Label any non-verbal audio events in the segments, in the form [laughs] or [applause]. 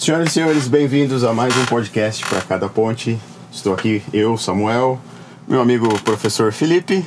Senhoras e senhores, bem-vindos a mais um podcast para cada ponte. Estou aqui, eu, Samuel, meu amigo professor Felipe.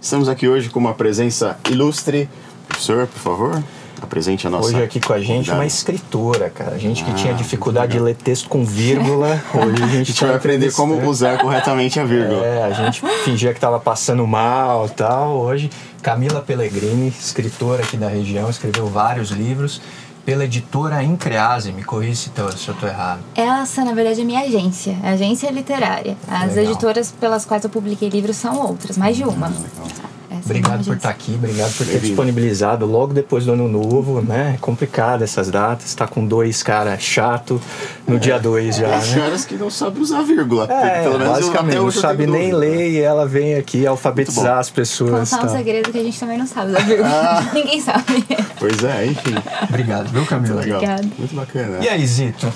Estamos aqui hoje com uma presença ilustre. Professor, por favor, apresente a nossa. Hoje aqui com a gente convidada. uma escritora, cara. A gente que Ah, tinha dificuldade de ler texto com vírgula, [laughs] hoje a A gente, [laughs] gente vai aprender como usar corretamente a vírgula. É, a gente fingia que tava passando mal tal. Hoje, Camila Pellegrini, escritora aqui da região, escreveu vários livros pela editora Increase. Me corrija se, tô- se eu tô errado. Essa, na verdade, é minha agência, a agência literária. As Legal. editoras pelas quais eu publiquei livros são outras, mais de uma. É a Obrigado por estar aqui, obrigado por ter disponibilizado logo depois do ano novo, né? É complicado essas datas, tá com dois caras chato no dia dois já, Os né? caras que não sabem usar vírgula. É, Pelo menos eu, basicamente, até não eu sabe nem dúvida. ler e ela vem aqui alfabetizar Muito as pessoas. Contar um tal. segredo que a gente também não sabe da vírgula. Ah. [laughs] Ninguém sabe. Pois é, enfim. Obrigado, viu, Camila? Legal. Obrigada. Muito bacana. E aí, Zito?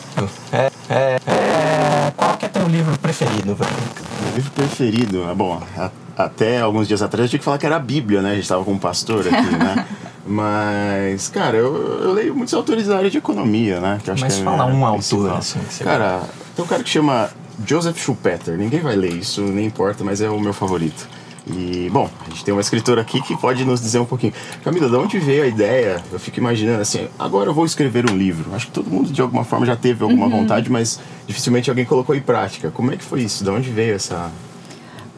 É, é, é, qual que é teu livro preferido, velho? Meu livro preferido, ah, bom, a- até alguns dias atrás eu tinha que falar que era a Bíblia, né? A gente tava com um pastor aqui, né? [laughs] Mas, cara, eu, eu leio muitos autores da área de economia, né? Que Mas que é fala um autor, assim, que você Cara, tem um cara que chama Joseph Schumpeter. Ninguém vai ler isso, nem importa, mas é o meu favorito. E, bom, a gente tem uma escritora aqui que pode nos dizer um pouquinho. Camila, de onde veio a ideia? Eu fico imaginando assim, agora eu vou escrever um livro. Acho que todo mundo de alguma forma já teve alguma vontade, mas dificilmente alguém colocou em prática. Como é que foi isso? De onde veio essa,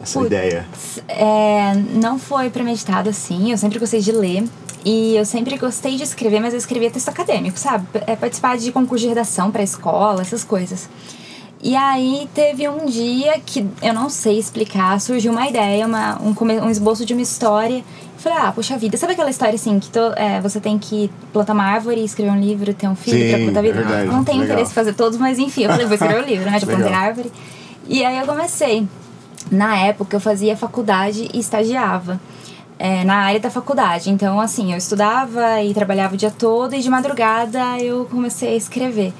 essa Putz, ideia? É, não foi premeditado assim, eu sempre gostei de ler. E eu sempre gostei de escrever, mas eu escrevia texto acadêmico, sabe? É, participar de concurso de redação pra escola, essas coisas. E aí teve um dia que eu não sei explicar, surgiu uma ideia, uma, um, um esboço de uma história. Eu falei, ah, puxa vida, sabe aquela história assim, que to- é, você tem que plantar uma árvore, escrever um livro, ter um filho Sim, pra a vida? verdade, não tenho legal. interesse em fazer todos, mas enfim, eu falei, vou escrever o livro, né? De [laughs] plantar árvore. E aí eu comecei. Na época eu fazia faculdade e estagiava é, na área da faculdade. Então, assim, eu estudava e trabalhava o dia todo e de madrugada eu comecei a escrever.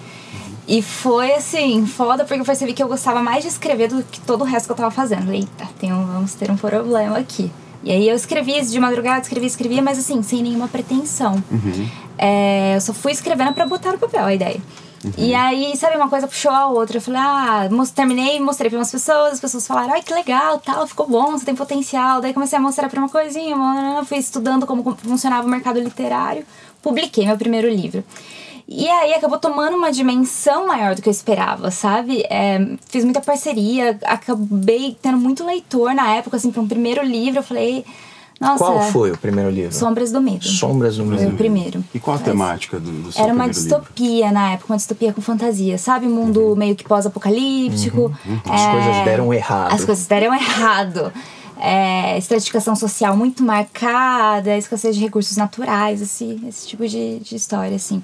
E foi assim, foda, porque eu percebi que eu gostava mais de escrever do que todo o resto que eu tava fazendo. Eita, tem um, vamos ter um problema aqui. E aí eu escrevia isso de madrugada, escrevia, escrevia, mas assim, sem nenhuma pretensão. É, eu só fui escrevendo pra botar no papel a ideia. E aí, sabe, uma coisa puxou a outra. Eu falei, ah, terminei, mostrei pra umas pessoas, as pessoas falaram, ai, que legal, tal, ficou bom, você tem potencial. Daí comecei a mostrar pra uma coisinha, uma- fui estudando como como funcionava o mercado literário, publiquei meu primeiro livro. E aí acabou tomando uma dimensão maior do que eu esperava, sabe? É, fiz muita parceria, acabei tendo muito leitor na época, assim, pra um primeiro livro. Eu falei, nossa. Qual foi o primeiro livro? Sombras do Medo. Sombras do Foi Medo. o primeiro. E qual a Mas- temática do, do seu era uma primeiro livro? distopia na época, uma distopia com fantasia, sabe? Um mundo meio que pós-apocalíptico. As É, coisas deram errado. As coisas deram errado. É, estratificação social muito marcada, escassez de recursos naturais, esse, esse tipo de, de história, assim.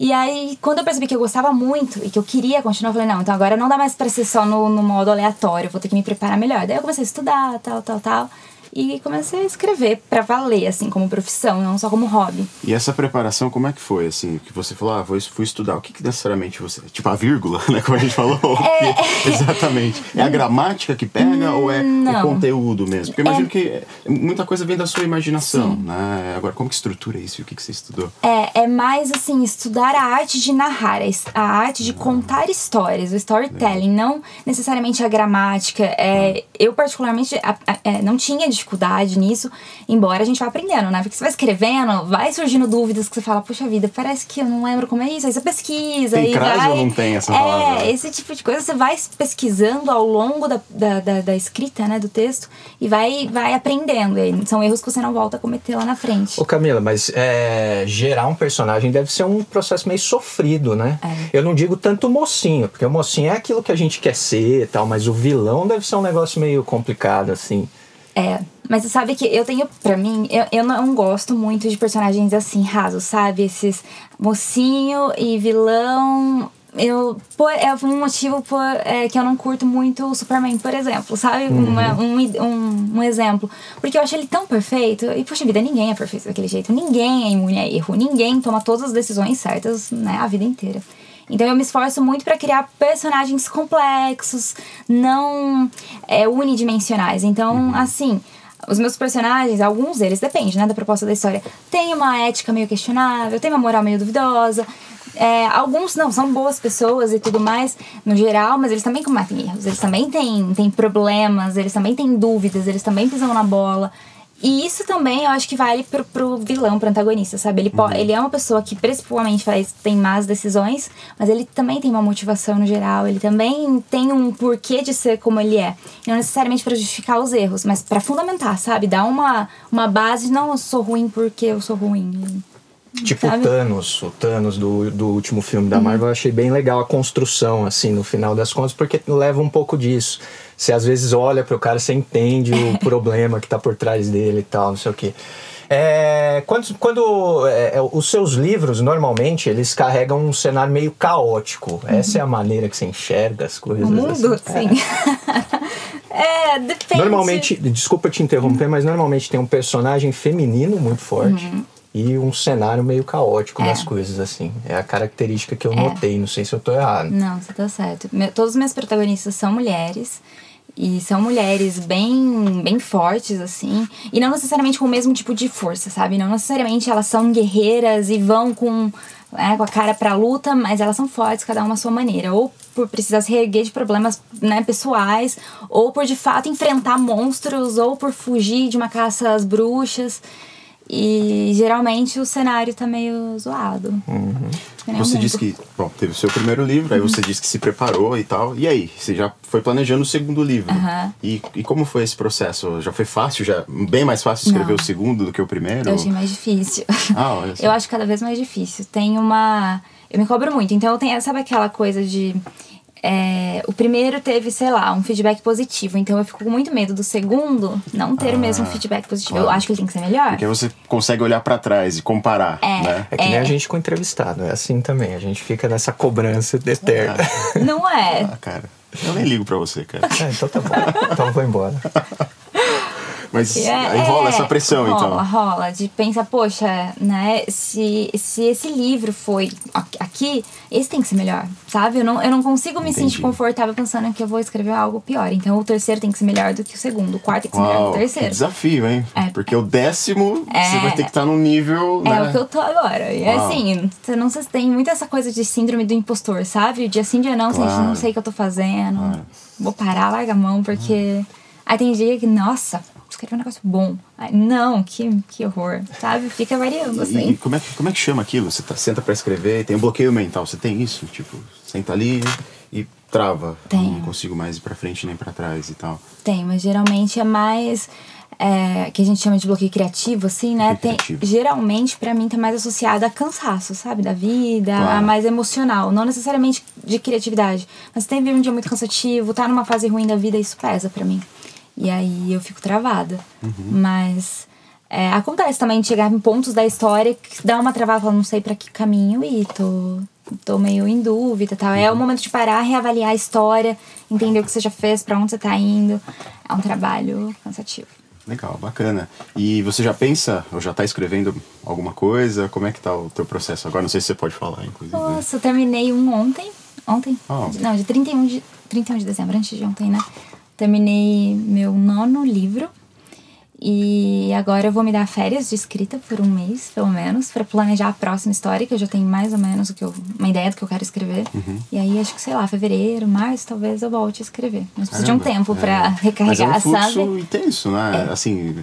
E aí, quando eu percebi que eu gostava muito e que eu queria continuar, eu falei, não, então agora não dá mais pra ser só no, no modo aleatório, vou ter que me preparar melhor. Daí eu comecei a estudar, tal, tal, tal. E comecei a escrever pra valer, assim, como profissão, não só como hobby. E essa preparação, como é que foi, assim? Que você falou, ah, vou, fui estudar. O que, que necessariamente você... Tipo, a vírgula, [laughs] né? Como a gente falou. O que- [laughs] Exatamente. É a gramática que pega ou é o Não. conteúdo mesmo? Porque eu imagino que muita coisa vem da sua imaginação, né? Agora, como que estrutura isso? E o que, que você estudou? É, é mais assim, estudar a arte de narrar, a arte de contar histórias, o storytelling, não necessariamente a gramática. É, eu, particularmente, a- a- é, não tinha dificuldade nisso, embora a gente vá aprendendo, né? Porque você vai escrevendo, vai surgindo dúvidas que você fala, puxa vida, parece que eu não lembro como é isso. Aí você pesquisa Tem e crase vai. ou não tem essa é, palavra? esse tipo de coisa você vai pesquisando ao longo da, da, da, da escrita, né, do texto, e vai, vai aprendendo. E aí são erros que você não volta a cometer lá na frente. Ô Camila, mas é, gerar um personagem deve ser um processo meio sofrido, né? É. Eu não digo tanto o mocinho, porque o mocinho é aquilo que a gente quer ser e tal, mas o vilão deve ser um negócio meio complicado, assim. É, mas você sabe que eu tenho, pra mim, eu, eu não gosto muito de personagens assim, rasos, sabe? Esses mocinho e vilão. Eu, por, é um motivo por, é, que eu não curto muito o Superman, por exemplo, sabe? Uma- um, id- um, um exemplo. Porque eu acho ele tão perfeito. E, poxa vida, ninguém é perfeito daquele jeito. Ninguém é imune a erro. Ninguém toma todas as decisões certas, né? A vida inteira. Então eu me esforço muito pra criar personagens complexos, não é, unidimensionais. Então, assim, os meus personagens, alguns deles, depende, né, da proposta da história, tem uma ética meio questionável, tem uma moral meio duvidosa. é, alguns não, são boas pessoas e tudo mais, no geral, mas eles também cometem erros, eles também têm, têm problemas, eles também têm dúvidas, eles também pisam na bola. E isso também eu acho que vale pro, pro vilão, pro antagonista, sabe? Ele, uhum. ele é uma pessoa que principalmente faz, tem más decisões, mas ele também tem uma motivação no geral, ele também tem um porquê de ser como ele é. Não necessariamente para justificar os erros, mas para fundamentar, sabe? Dar uma, uma base, não eu sou ruim porque eu sou ruim. Tipo o Thanos, o Thanos do, do último filme da uhum. Marvel, eu achei bem legal a construção, assim, no final das contas, porque leva um pouco disso. Você às vezes olha pro cara, você entende o [laughs] problema que tá por trás dele e tal, não sei o quê. É, quando quando é, é, os seus livros, normalmente, eles carregam um cenário meio caótico. Uhum. Essa é a maneira que você enxerga as coisas. O mundo, assim. sim. É. [laughs] é, depende. Normalmente, desculpa te interromper, uhum. mas normalmente tem um personagem feminino muito forte. Uhum e um cenário meio caótico é. das coisas, assim. É a característica que eu é. notei, não sei se eu tô errado. Não, você tá certo. Meu, todos os meus protagonistas são mulheres. E são mulheres bem, bem fortes, assim. E não necessariamente com o mesmo tipo de força, sabe? Não necessariamente elas são guerreiras e vão com, é, com a cara pra luta, mas elas são fortes, cada uma à sua maneira. Ou por precisar se reerguer de problemas né, pessoais, ou por de fato enfrentar monstros, ou por fugir de uma caça às bruxas. E geralmente o cenário tá meio zoado. Uhum. Você disse que, bom, teve o seu primeiro livro, aí você disse que se preparou e tal. E aí, você já foi planejando o segundo livro. Uhum. E, e como foi esse processo? Já foi fácil? Já bem mais fácil escrever Não. o segundo do que o primeiro? Eu achei mais difícil. Ah, olha [laughs] só. Eu acho cada vez mais difícil. Tem uma. Eu me cobro muito. Então eu tenho, sabe aquela coisa de é, o primeiro teve, sei lá, um feedback positivo. Então eu fico com muito medo do segundo não ter ah, o mesmo feedback positivo. Claro. Eu acho que ele tem que ser melhor. Porque você consegue olhar para trás e comparar. É, né? é que nem é. a gente com entrevistado, é assim também. A gente fica nessa cobrança eterna. Ah, não é? Ah, cara. Eu nem ligo pra você, cara. É, então tá bom. Então eu vou embora. [laughs] Mas é, aí rola é, essa pressão, rola, então. Rola, rola. De pensar, poxa, né? Se, se esse livro foi aqui, esse tem que ser melhor, sabe? Eu não, eu não consigo me Entendi. sentir confortável pensando que eu vou escrever algo pior. Então o terceiro tem que ser melhor do que o segundo. O quarto tem que ser Uau, melhor do que o terceiro. Que desafio, hein? É. Porque o décimo, é, você vai ter que estar num nível. É né? o que eu tô agora. E Uau. assim, você não você tem muito essa coisa de síndrome do impostor, sabe? Dia sim, dia não, claro. não sei o que eu tô fazendo. Claro. Vou parar, larga a mão, porque. Aí tem dia que, nossa, escrever um negócio bom. Ai, não, que, que horror, sabe? Fica variando, assim. E como é, como é que chama aquilo? Você tá, senta para escrever, tem um bloqueio mental, você tem isso? Tipo, senta ali e trava. Tem. Não consigo mais ir pra frente nem para trás e tal. Tem, mas geralmente é mais... É, que a gente chama de bloqueio criativo, assim, né? Tem, geralmente, para mim, tá mais associado a cansaço, sabe? Da vida, claro. a mais emocional. Não necessariamente de criatividade. Mas tem um dia muito cansativo, tá numa fase ruim da vida, isso pesa para mim. E aí eu fico travada. Uhum. Mas é, acontece também de chegar em pontos da história que dá uma travada, eu não sei para que caminho ir, tô, tô meio em dúvida tal. Uhum. É o uhum. momento de parar, reavaliar a história, entender o que você já fez, para onde você tá indo. É um trabalho cansativo. Legal, bacana. E você já pensa, ou já tá escrevendo alguma coisa? Como é que tá o teu processo agora? Não sei se você pode falar, inclusive. Né? Nossa, eu terminei um ontem. Ontem? Oh. Não, de 31 de, 31 de dezembro, antes de ontem, né? Terminei meu nono livro e agora eu vou me dar férias de escrita por um mês, pelo menos, para planejar a próxima história, que eu já tenho mais ou menos o que eu, uma ideia do que eu quero escrever. Uhum. E aí acho que, sei lá, fevereiro, março, talvez eu volte a escrever. Mas preciso de um tempo é. para [laughs] recarregar, Mas é um fluxo sabe? intenso, né? É. Assim,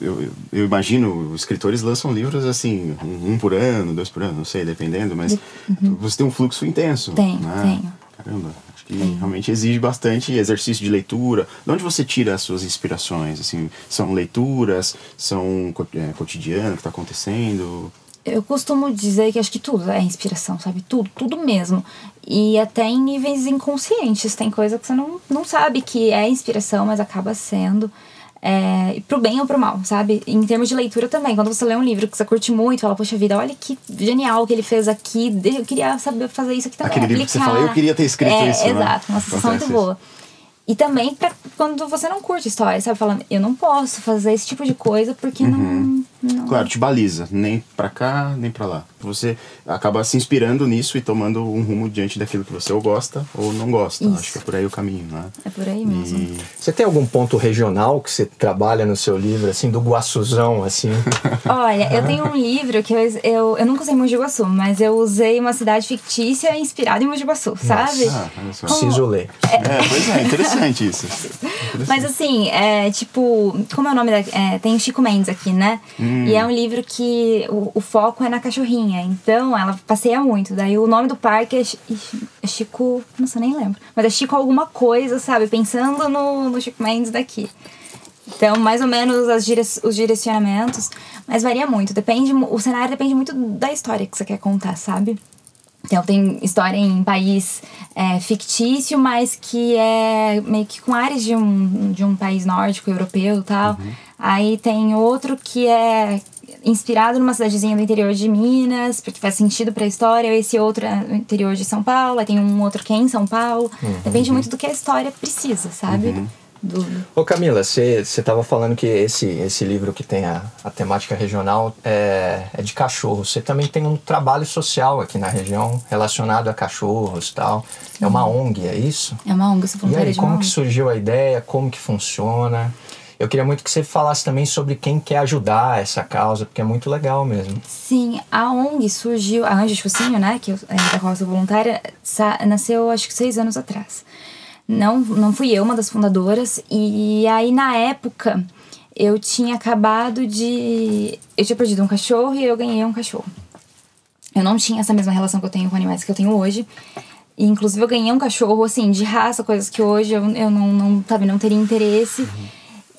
eu, eu, imagino, os escritores lançam livros assim, um, por ano, dois por ano, não sei, dependendo, mas uhum. você tem um fluxo intenso. Tenho, né? tenho. Caramba que realmente exige bastante exercício de leitura. De onde você tira as suas inspirações? Assim, são leituras, são é, cotidiano que está acontecendo? Eu costumo dizer que acho que tudo é inspiração, sabe? Tudo, tudo mesmo. E até em níveis inconscientes. Tem coisa que você não, não sabe que é inspiração, mas acaba sendo. É, pro bem ou pro mal, sabe? Em termos de leitura também. Quando você lê um livro que você curte muito, fala, poxa vida, olha que genial que ele fez aqui. Eu queria saber fazer isso aqui também. Aquele livro que você fala, eu queria ter escrito é, isso. Né? Exato, né? uma sensação muito boa. E também pra quando você não curte história, sabe? Falando, eu não posso fazer esse tipo de coisa porque uhum. não Claro, te baliza, nem pra cá, nem pra lá. Você acaba se inspirando nisso e tomando um rumo diante daquilo que você ou gosta ou não gosta. Isso. Acho que é por aí o caminho, né? É por aí mesmo. E... Você tem algum ponto regional que você trabalha no seu livro, assim, do Guaçuzão, assim? [laughs] Olha, eu tenho um livro que eu, eu, eu nunca usei Mogi Guaçu, mas eu usei uma cidade fictícia inspirada em Mogi Guaçu, sabe? Ah, olha só. Preciso ler. É, pois é, interessante isso. [laughs] Mas assim, é tipo, como é o nome da. É, tem Chico Mendes aqui, né? E é um livro que o, o foco é na cachorrinha. Então ela passeia muito. Daí o nome do parque é, Ixi, é Chico. Nossa, nem lembro. Mas é Chico alguma coisa, sabe? Pensando no, no Chico Mendes daqui. Então, mais ou menos as dire- os direcionamentos. Mas varia muito. Depende, o cenário depende muito da história que você quer contar, sabe? Então, tem história em país é, fictício, mas que é meio que com áreas de um, de um país nórdico, europeu e tal. Aí tem outro que é inspirado numa cidadezinha do interior de Minas, porque faz sentido pra história. Esse outro é no interior de São Paulo. Aí tem um outro que é em São Paulo. Depende muito do que a história precisa, sabe? Do, Ô Camila, você estava falando que esse, esse livro que tem a, a temática regional é, é de cachorro. Você também tem um trabalho social aqui na região relacionado a cachorros e tal. É uma ONG, é isso? é uma ONG, sou E aí, como que surgiu a ideia? Como que funciona? Eu queria muito que você falasse também sobre quem quer ajudar essa causa, porque é muito legal mesmo. Sim, a ONG surgiu, a Anjos Focinho, né, que eu, é, da qual eu sou voluntária, nasceu acho que seis anos atrás. Não, não fui eu uma das fundadoras, e aí na época eu tinha acabado de. Eu tinha perdido um cachorro e eu ganhei um cachorro. Eu não tinha essa mesma relação que eu tenho com animais que eu tenho hoje. E, inclusive, eu ganhei um cachorro, assim, de raça, coisas que hoje eu, eu não, não, sabe, não teria interesse.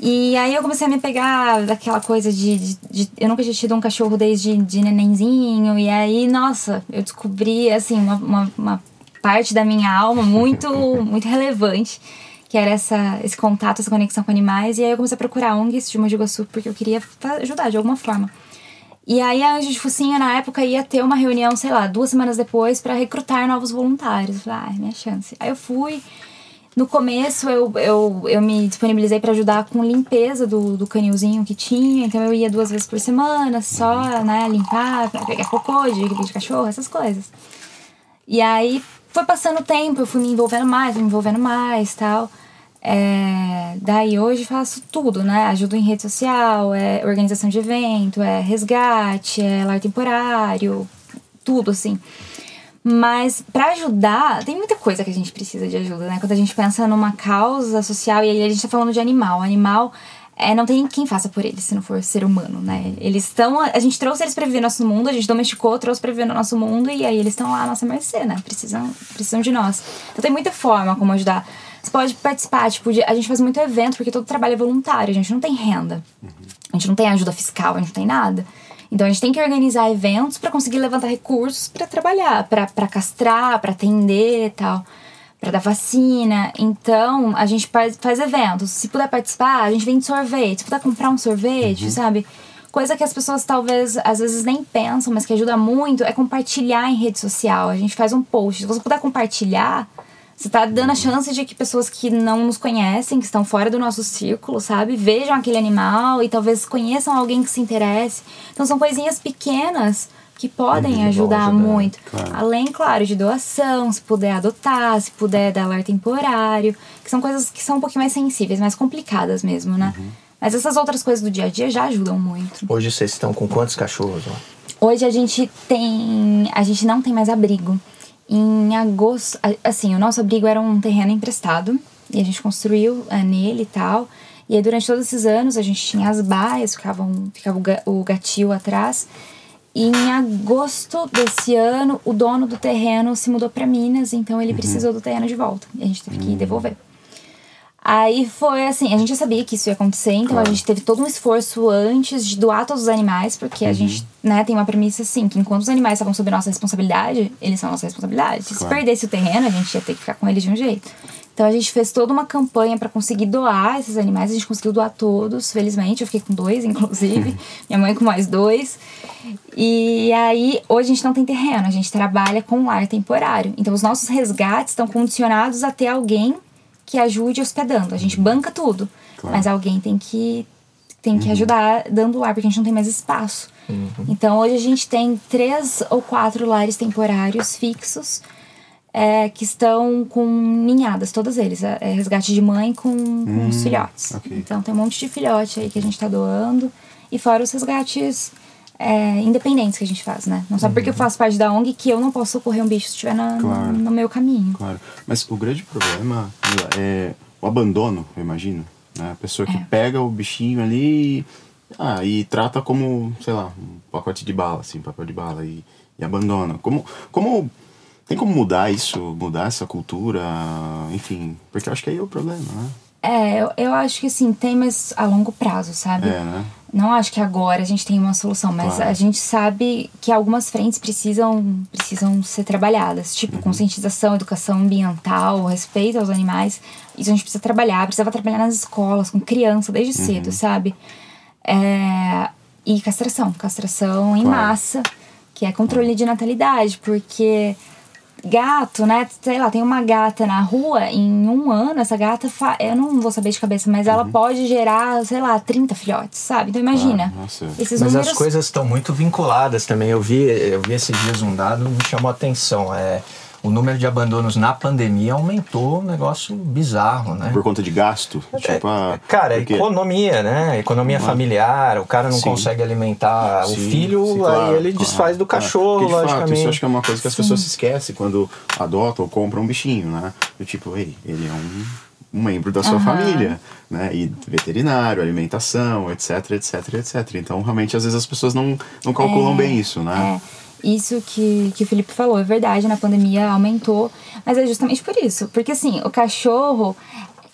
E aí eu comecei a me pegar daquela coisa de, de, de- Eu nunca tinha tido um cachorro desde de nenenzinho. E aí, nossa, eu descobri, assim, uma, uma, uma parte da minha alma muito, [laughs] muito relevante. Que era essa, esse contato, essa conexão com animais. E aí eu comecei a procurar ONGs de Mogi Guaçu, porque eu queria ajudar de alguma forma. E aí a Anjo de Focinho, na época, ia ter uma reunião, sei lá, duas semanas depois, pra recrutar novos voluntários. Eu Falei, ah, é minha chance. Aí eu fui. No começo, eu, eu, eu me disponibilizei pra ajudar com limpeza do, do canilzinho que tinha. Então eu ia duas vezes por semana, só, né, limpar, pegar cocô de, de cachorro, essas coisas. E aí foi passando o tempo, eu fui me envolvendo mais, me envolvendo mais tal. É, daí hoje faço tudo, né? Ajudo em rede social, é organização de evento, é resgate, é lar temporário, tudo assim. Mas pra ajudar, tem muita coisa que a gente precisa de ajuda, né? Quando a gente pensa numa causa social, e aí a gente tá falando de animal. Animal é, não tem quem faça por eles se não for ser humano, né? Eles estão. A gente trouxe eles pra viver no nosso mundo, a gente domesticou, trouxe pra viver no nosso mundo, e aí eles estão lá à nossa mercê, né? Precisam, precisam de nós. Então tem muita forma como ajudar. Você pode participar, tipo, de- a gente faz muito evento, porque todo trabalho é voluntário, a gente não tem renda. A gente não tem ajuda fiscal, a gente não tem nada. Então a gente tem que organizar eventos para conseguir levantar recursos para trabalhar, para castrar, para atender e tal, para dar vacina. Então a gente faz, faz eventos. Se puder participar, a gente vende sorvete. Se puder comprar um sorvete, sabe? Coisa que as pessoas talvez às vezes nem pensam, mas que ajuda muito é compartilhar em rede social. A gente faz um post. Se você puder compartilhar, você tá dando a chance de que pessoas que não nos conhecem, que estão fora do nosso círculo, sabe, vejam aquele animal e talvez conheçam alguém que se interesse. Então são coisinhas pequenas que podem ajudar, ajudar, muito. claro. Além, claro, de doação, se puder adotar, se puder dar lar temporário, que são coisas que são um pouquinho mais sensíveis, mais complicadas mesmo, né? Uhum. Mas essas outras coisas do dia a dia já ajudam muito. Hoje vocês estão com quantos cachorros lá? Hoje a gente tem. A gente não tem mais abrigo. Em agosto. Assim, o nosso abrigo era um terreno emprestado. E a gente construiu é, nele e tal. E aí, durante todos esses anos, a gente tinha as baias, ficavam, ficava o ga- o gatil atrás. E em agosto desse ano, o dono do terreno se mudou para Minas, então ele precisou do terreno de volta. E a gente teve que devolver. Aí foi assim, a gente já sabia que isso ia acontecer, então a gente teve todo um esforço antes de doar todos os animais, porque a gente, né, tem uma premissa assim, que enquanto os animais estavam sob nossa responsabilidade, eles são nossa responsabilidade. Se Claro. perdesse o terreno, a gente ia ter que ficar com eles de um jeito. Então a gente fez toda uma campanha pra conseguir doar esses animais, a gente conseguiu doar todos, felizmente, eu fiquei com dois, inclusive, [laughs] minha mãe com mais dois. E aí, hoje a gente não tem terreno, a gente trabalha com lar temporário. Então os nossos resgates estão condicionados a ter alguém que ajude hospedando. A gente banca tudo, Claro. mas alguém tem que tem que ajudar dando lar, porque a gente não tem mais espaço. Então hoje a gente tem três ou quatro lares temporários fixos é, que estão com ninhadas, todos eles. É, é resgate de mãe com, com os filhotes. ok. Então tem um monte de filhote aí que a gente tá doando. E fora os resgates é, independentes que a gente faz, né? Não só porque eu faço parte da ONG que eu não posso socorrer um bicho se estiver na- Claro. no meu caminho. Claro. Mas o grande problema Mila, é o abandono, eu imagino. Né? A pessoa que É. pega o bichinho ali ah, e trata como, sei lá, um pacote de bala, assim, papel de bala, e, e abandona. Como, como. Tem como mudar isso, mudar essa cultura, enfim. Porque eu acho que aí é o problema, né? É, eu, eu acho que assim, tem, mas a longo prazo, sabe? É, né? Não acho que agora a gente tem uma solução, mas Claro. a gente sabe que algumas frentes precisam, precisam ser trabalhadas, tipo Uhum. conscientização, educação ambiental, respeito aos animais. Isso a gente precisa trabalhar, precisava trabalhar nas escolas, com criança, desde Uhum. cedo, sabe? É, e castração, castração em Claro. massa, que é controle de natalidade, porque gato, né? Sei lá, tem uma gata na rua, em um ano, essa gata, fa... eu não vou saber de cabeça, mas ela Uhum. pode gerar, sei lá, 30 filhotes, sabe? Então imagina. Nossa. Esses Mas números. as coisas estão muito vinculadas também. Eu vi, eu vi esses dias um dado me chamou a atenção. É, o número de abandonos na pandemia aumentou um negócio bizarro, né? Por conta de gasto. Tipo, ah, Cara, porque- economia, né? Economia familiar, o cara não Sim. consegue alimentar o Sim, filho, sim, aí claro, ele claro, desfaz do claro. cachorro, Porque, de fato, logicamente. isso eu acho que é uma coisa que as Sim. pessoas se esquecem quando adotam ou compram um bichinho, né? Do tipo, ei, ele é um, um membro da sua Aham. família, né? E veterinário, alimentação, etc, etc, etc. Então, realmente, às vezes as pessoas não, não calculam É, bem isso, né? É, isso que, que o Felipe falou é verdade, na pandemia aumentou, mas é justamente por isso. Porque assim, o cachorro,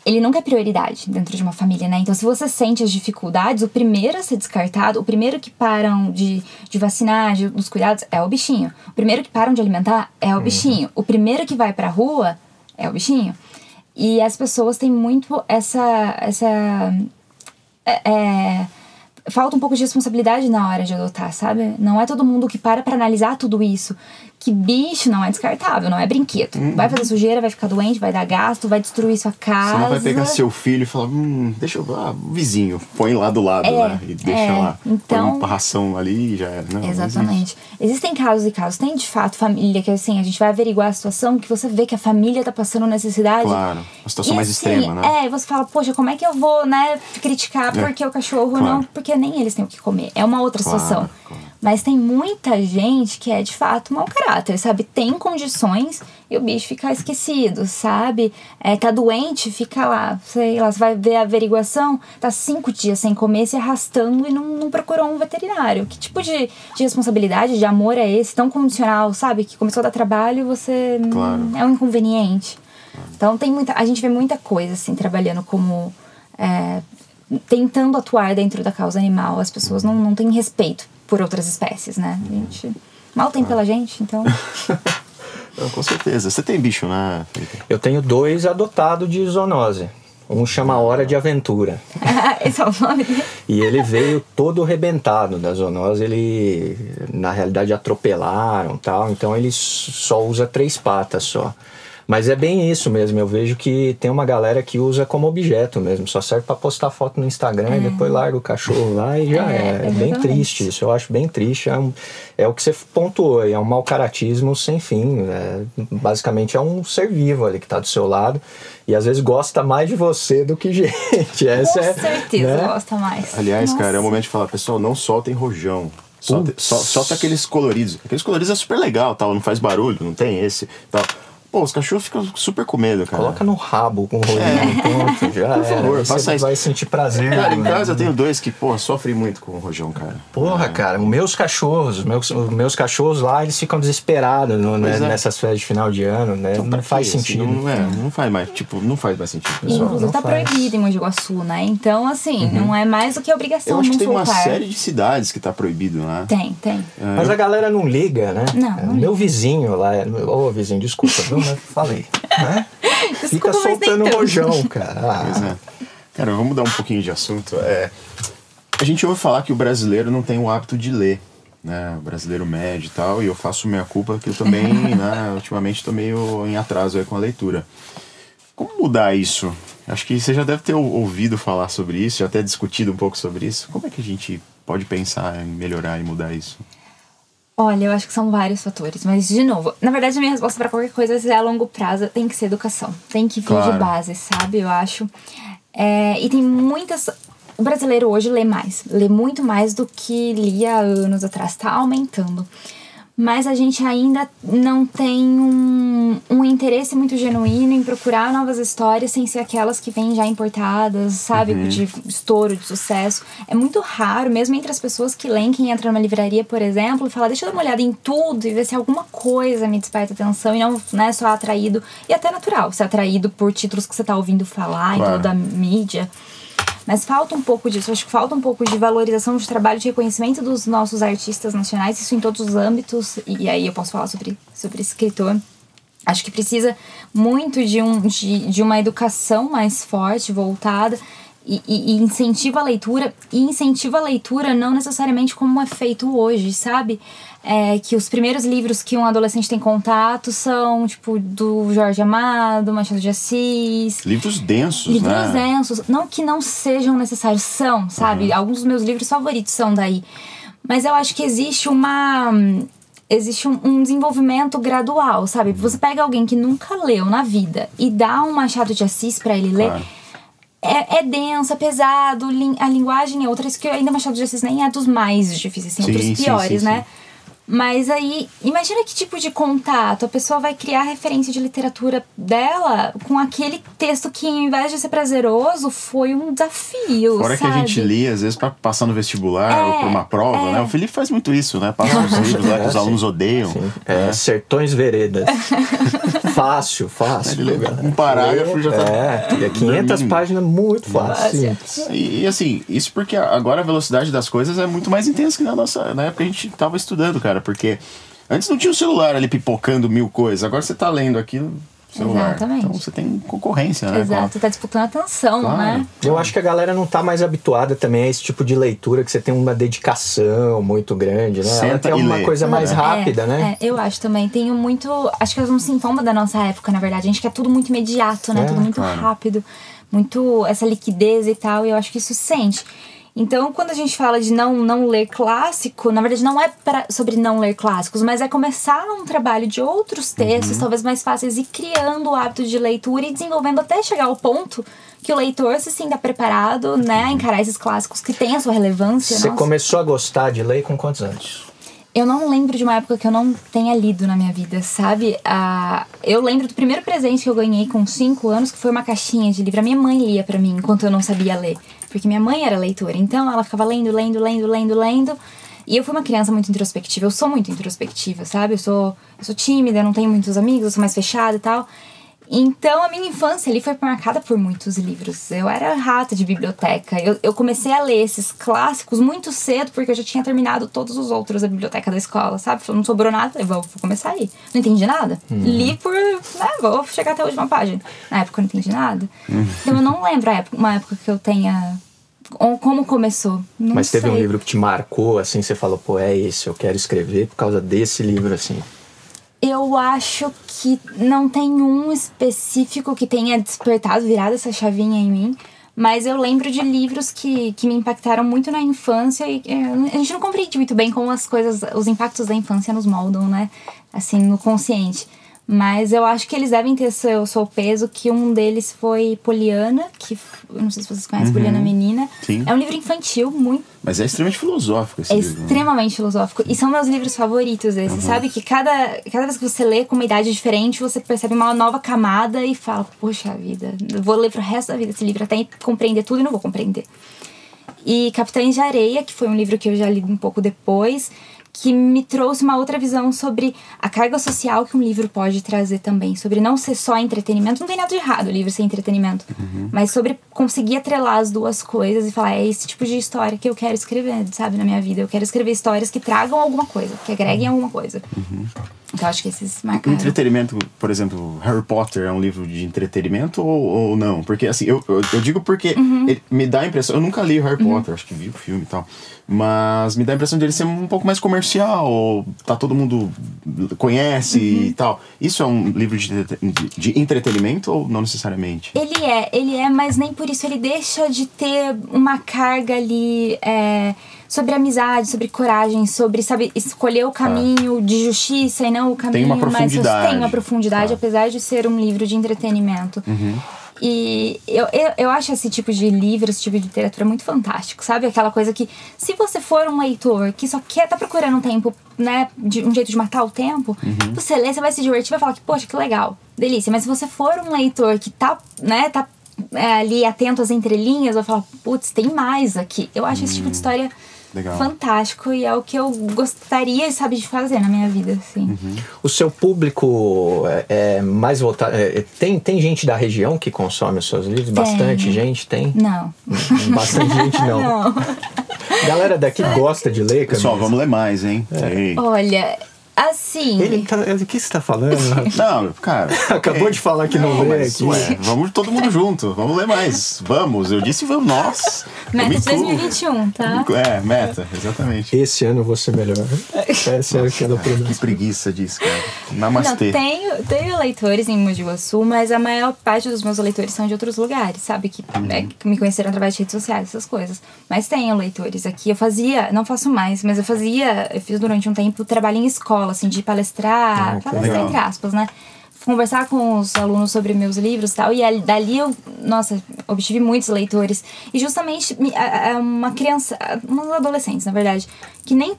ele nunca é prioridade dentro de uma família, né? Então, se você sente as dificuldades, o primeiro a ser descartado, o primeiro que param de, de vacinar, de, dos cuidados, é o bichinho. O primeiro que param de alimentar é o bichinho. O primeiro que vai pra rua é o bichinho. E as pessoas têm muito essa. essa é, é, falta um pouco de responsabilidade na hora de adotar, sabe? Não é todo mundo que para pra analisar tudo isso. Que bicho não é descartável, não é brinquedo. Vai fazer sujeira, vai ficar doente, vai dar gasto, vai destruir sua casa. Você não vai pegar seu filho e falar, hum, deixa eu. Ah, o vizinho, põe lá do lado, É, né? E deixa é, lá. então- Põe uma ração ali e já era. Não, não Exatamente. Existem casos e casos. Tem de fato família que assim, a gente vai averiguar a situação que você vê que a família tá passando necessidade. Claro, uma situação E, mais assim, extrema, né? É, e você fala, poxa, como é que eu vou, né, criticar É, porque o cachorro claro. não. Porque nem eles têm o que comer. É uma outra Claro, situação. claro. Mas tem muita gente que é de fato mau caráter, sabe? Tem condições e o bicho fica esquecido, sabe? É, tá doente, fica lá, sei lá, você vai ver a averiguação, tá cinco dias sem comer, se arrastando e não, não procurou um veterinário. Que tipo de, de responsabilidade, de amor é esse, tão condicional, sabe? Que começou a dar trabalho e você Claro. é um inconveniente. Então tem muita. A gente vê muita coisa assim, trabalhando como. é, tentando atuar dentro da causa animal. As pessoas não, não têm respeito por outras espécies, né? A gente mal tem pela gente, então. [laughs] Não, com certeza. Você tem bicho, né, Felipe? Eu tenho dois adotados de zoonose. Um chama Hora de Aventura. [laughs] Esse é o nome dele. E ele veio todo rebentado da zoonose. Ele, na realidade, atropelaram tal. Então ele só usa três patas só. Mas é bem isso mesmo. Eu vejo que tem uma galera que usa como objeto mesmo. Só serve para postar foto no Instagram e depois larga o cachorro lá e já É, é. É bem triste isso. Eu acho bem triste. É, um- é o que você pontuou. É um mau caratismo sem fim. É, basicamente é um ser vivo ali que está do seu lado. E às vezes gosta mais de você do que gente. Essa Com é, certeza né? gosta mais. Aliás, Nossa. cara, é o momento de falar, pessoal, não soltem rojão. Solta, sol- solta aqueles coloridos. Aqueles coloridos é super legal, tal, não faz barulho, não tem esse, tal. Pô, os cachorros ficam super com medo, cara. Coloca no rabo com o rolinho, pronto, já Por favor, era. faça Você isso. vai sentir prazer. Cara, em né? casa eu tenho dois que, pô, sofrem muito com o rojão, cara. Porra, cara, os meus cachorros, os meus, meus cachorros lá, eles ficam desesperados no- né, é. nessas festas de final de ano, né? Então, não faz? Assim, sentido. não, é, não faz mais, tipo, não faz mais sentido, pessoal. Inclusive não tá faz. proibido em Mogi Guaçu, né? Então, assim, não é mais do que obrigação Eu acho que não tem uma série de cidades que tá proibido, né? Tem, tem. Mas a galera não liga, né? Não, É, não Meu vizinho lá, ô vizinho, desculpa, viu? Mas falei. Né? [laughs] Fica Desculpa, mas nem soltando rojão, [laughs] cara. Ah, Pois é. Cara, vamos mudar um pouquinho de assunto. É, a gente ouve falar que o brasileiro não tem o hábito de ler, né? O brasileiro médio e tal, e eu faço minha culpa que eu também, [laughs] né, ultimamente tô meio em atraso aí com a leitura. Como mudar isso? Acho que você já deve ter ouvido falar sobre isso, já até discutido um pouco sobre isso. Como é que a gente pode pensar em melhorar e mudar isso? Olha, eu acho que são vários fatores, mas de novo, na verdade a minha resposta para qualquer coisa é a longo prazo tem que ser educação, tem que vir claro. de base, sabe? Eu acho. É, e tem muitas. O brasileiro hoje lê mais, lê muito mais do que lia anos atrás, tá aumentando mas a gente ainda não tem um, um interesse muito genuíno em procurar novas histórias sem ser aquelas que vêm já importadas, sabe? Uhum. De estouro, de sucesso. É muito raro, mesmo entre as pessoas que leem, quem entra numa livraria, por exemplo, e fala, deixa eu dar uma olhada em tudo e ver se alguma coisa me desperta atenção e não né, só atraído. E até natural, ser atraído por títulos que você tá ouvindo falar claro. em toda a mídia. Mas falta um pouco disso, acho que falta um pouco de valorização de trabalho, de reconhecimento dos nossos artistas nacionais, isso em todos os âmbitos, e aí eu posso falar sobre, sobre escritor. Acho que precisa muito de, um, de, de uma educação mais forte, voltada, e, e, e, incentiva a leitura, e incentiva a leitura não necessariamente como é feito hoje, sabe? É, que os primeiros livros que um adolescente tem contato são, tipo, do Jorge Amado, Machado de Assis. Livros densos, livros né? densos. Não que não sejam necessários, são, sabe? Uhum. Alguns dos meus livros favoritos são daí. Mas eu acho que existe uma existe um, um, desenvolvimento gradual, sabe? Você pega alguém que nunca leu na vida e dá um Machado de Assis para ele ler, é, é denso, é pesado, a linguagem é outra. Isso que ainda Machado de Assis nem é dos mais difíceis, tem sim, outros piores, sim, sim, né? Mas aí, imagina que tipo de contato a pessoa vai criar referência de literatura dela com aquele texto que, ao invés de ser prazeroso, foi um desafio. Fora sabe? que a gente lia, às vezes, para passar no vestibular é, ou por uma prova, é. né? O Felipe faz muito isso, né? Passa os livros lá que os alunos odeiam. É, Sertões Veredas. [laughs] fácil, fácil. um parágrafo já tá. É, 500 páginas, muito fácil. E, e, assim, isso porque agora a velocidade das coisas é muito mais intensa que na nossa. Na época a gente tava estudando, cara porque antes não tinha o celular ali pipocando mil coisas, agora você tá lendo aquilo celular. Exatamente. Então você tem concorrência, né? Exato, você tá disputando atenção, claro. né? Eu acho que a galera não tá mais habituada também a esse tipo de leitura, que você tem uma dedicação muito grande, né? Senta Ela uma lê. coisa mais é, rápida, é, né? É, eu acho também. Tenho muito. Acho que é um sintoma da nossa época, na verdade. A gente quer tudo muito imediato, né? É, tudo muito claro. rápido, muito essa liquidez e tal. E eu acho que isso sente. Então, quando a gente fala de não, não ler clássico, na verdade não é pra, sobre não ler clássicos, mas é começar um trabalho de outros textos, uhum. talvez mais fáceis, e criando o hábito de leitura e desenvolvendo até chegar ao ponto que o leitor se sinta preparado né, a encarar esses clássicos que têm a sua relevância. Você começou a gostar de ler com quantos anos? Eu não lembro de uma época que eu não tenha lido na minha vida, sabe? Ah, eu lembro do primeiro presente que eu ganhei com 5 anos, que foi uma caixinha de livro. A minha mãe lia para mim enquanto eu não sabia ler porque minha mãe era leitora. Então ela ficava lendo, lendo, lendo, lendo, lendo. E eu fui uma criança muito introspectiva. Eu sou muito introspectiva, sabe? Eu sou, eu sou tímida, não tenho muitos amigos, eu sou mais fechada e tal. Então a minha infância ali foi marcada por muitos livros. Eu era rata de biblioteca. Eu, eu comecei a ler esses clássicos muito cedo, porque eu já tinha terminado todos os outros da biblioteca da escola, sabe? Não sobrou nada, eu vou, vou começar aí. Não entendi nada. Uhum. Li por. Né, vou chegar até a última página. Na época eu não entendi nada. Uhum. Então eu não lembro época, uma época que eu tenha como começou? Não Mas teve sei. um livro que te marcou, assim, você falou, pô, é esse, eu quero escrever por causa desse livro, assim. Eu acho que não tem um específico que tenha despertado, virado essa chavinha em mim. Mas eu lembro de livros que, que me impactaram muito na infância e a gente não compreende muito bem como as coisas, os impactos da infância nos moldam, né? Assim, no consciente. Mas eu acho que eles devem ter seu, seu peso, que um deles foi Poliana, que não sei se vocês conhecem, uhum. Poliana Menina. Sim. É um livro infantil, muito. Mas é extremamente filosófico esse é livro. Né? extremamente filosófico. E são meus livros favoritos esses. Uhum. Sabe que cada, cada vez que você lê com uma idade diferente, você percebe uma nova camada e fala, poxa vida, vou ler pro resto da vida esse livro até compreender tudo e não vou compreender. E Capitães de Areia, que foi um livro que eu já li um pouco depois que me trouxe uma outra visão sobre a carga social que um livro pode trazer também, sobre não ser só entretenimento, não tem nada de errado o livro ser entretenimento, uhum. mas sobre conseguir atrelar as duas coisas e falar, é esse tipo de história que eu quero escrever, sabe, na minha vida. Eu quero escrever histórias que tragam alguma coisa, que agreguem uhum. alguma coisa. Uhum. Então acho que esses marcaram. Entretenimento, por exemplo, Harry Potter é um livro de entretenimento ou, ou não? Porque assim, eu, eu, eu digo porque Uhum. me dá a impressão, eu nunca li Harry Potter, acho que vi o filme e tal, mas me dá a impressão de ele ser um pouco mais comercial, ou tá todo mundo conhece Uhum. e tal. Isso é um livro de, de, entretenimento ou não necessariamente? Ele é, ele é, mas nem por isso ele deixa de ter uma carga ali é, sobre amizade, sobre coragem, sobre, sabe, escolher o caminho de justiça e não o caminho uma mais profundidade. tem uma profundidade, Tá. apesar de ser um livro de entretenimento. E eu, eu, eu acho esse tipo de livro, esse tipo de literatura muito fantástico, sabe? Aquela coisa que, se você for um leitor que só quer, tá procurando um tempo, né, de um jeito de matar o tempo, você lê, você vai se divertir, vai falar que, poxa, que legal, delícia. Mas se você for um leitor que tá, né, tá é, ali atento às entrelinhas, vai falar, putz, tem mais aqui. Eu acho esse tipo de história Legal. fantástico e é o que eu gostaria, sabe, de fazer na minha vida, assim. O seu público é, é mais voltado. é, tem, tem gente da região que consome os seus livros? Bastante gente? Tem? Não. Bastante gente não. [laughs] Não. Galera daqui gosta de ler, Pessoal, Camila? vamos ler mais, hein? É. Olha, assim. Ele tá, o que você tá falando? [laughs] Não, cara. Acabou de falar que não, lê mas, aqui. ué, vamos todo mundo junto, vamos ler mais. Vamos, eu disse vamos, nós. Meta me de incluo. 2021, tá? É, meta, exatamente. Esse ano eu vou ser melhor. [laughs] Essa é aquela Que promessa. preguiça disso, cara. Não, Namastê. tenho, tenho leitores em Guaçu, mas a maior parte dos meus leitores são de outros lugares, sabe? Que, é, que me conheceram através de redes sociais, essas coisas. Mas tenho leitores aqui. Eu fazia, não faço mais, mas eu fazia, eu fiz durante um tempo trabalho em escola, assim, de palestrar, que palestrar legal. entre aspas, né? Conversar com os alunos sobre meus livros e tal. E ali- dali eu, nossa, obtive muitos leitores. E justamente uma criança, uns adolescentes, na verdade, que nem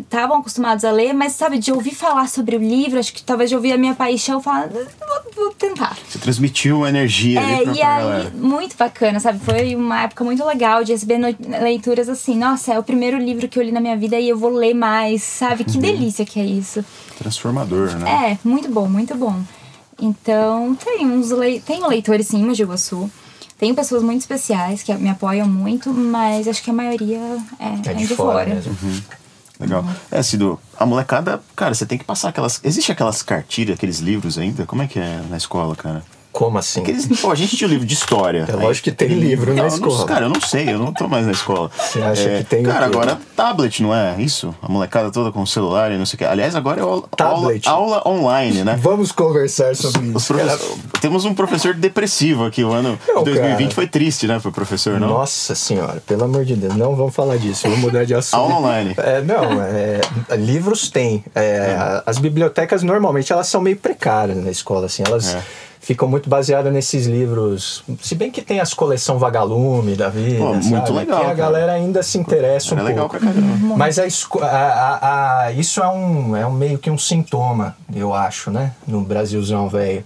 estavam acostumados a ler, mas sabe, de ouvir falar sobre o livro, acho que talvez de ouvir a minha paixão falar, vou, vou tentar. Você transmitiu uma energia É, pra, e pra aí, galera. muito bacana, sabe? Foi uma época muito legal de receber leituras assim. Nossa, é o primeiro livro que eu li na minha vida e eu vou ler mais, sabe? Uhum. Que delícia que é isso. Transformador, né? É, muito bom, muito bom. Então, tem uns le... tenho leitores sim, em Mogi Guaçu. Tenho pessoas muito especiais que me apoiam muito, mas acho que a maioria é, É de fora mesmo. Legal. É, Cido, a molecada, cara, você tem que passar aquelas. Existe aquelas cartilhas, aqueles livros ainda? Como é que é na escola, cara? Como assim? Aqueles, pô, a gente tinha um livro de história. É lógico que tem livro na Não, eu não- escola. cara, eu não sei, eu não tô mais na escola. Você acha É, que tem Cara, agora tablet, não é isso? A molecada toda com celular e não sei o que. Aliás, agora é aula, Tablet. aula, online, né? Vamos conversar sobre Os isso. Temos um professor depressivo aqui. O ano Não, 2020 cara. foi triste, né, pro professor, não? Nossa senhora, pelo amor de Deus, não vamos falar disso, vamos mudar de assunto. Aula online. É, não, é, livros tem. É, a- As bibliotecas normalmente elas são meio precárias na escola, assim, elas É. ficam muito baseadas nesses livros. Se bem que tem as coleção vagalume da vida, Pô, muito sabe? legal, Que a galera ainda se interessa Era um legal pouco. pra caramba. Mas a- a- a- isso é um, é um meio que um sintoma, eu acho, né? No Brasilzão velho.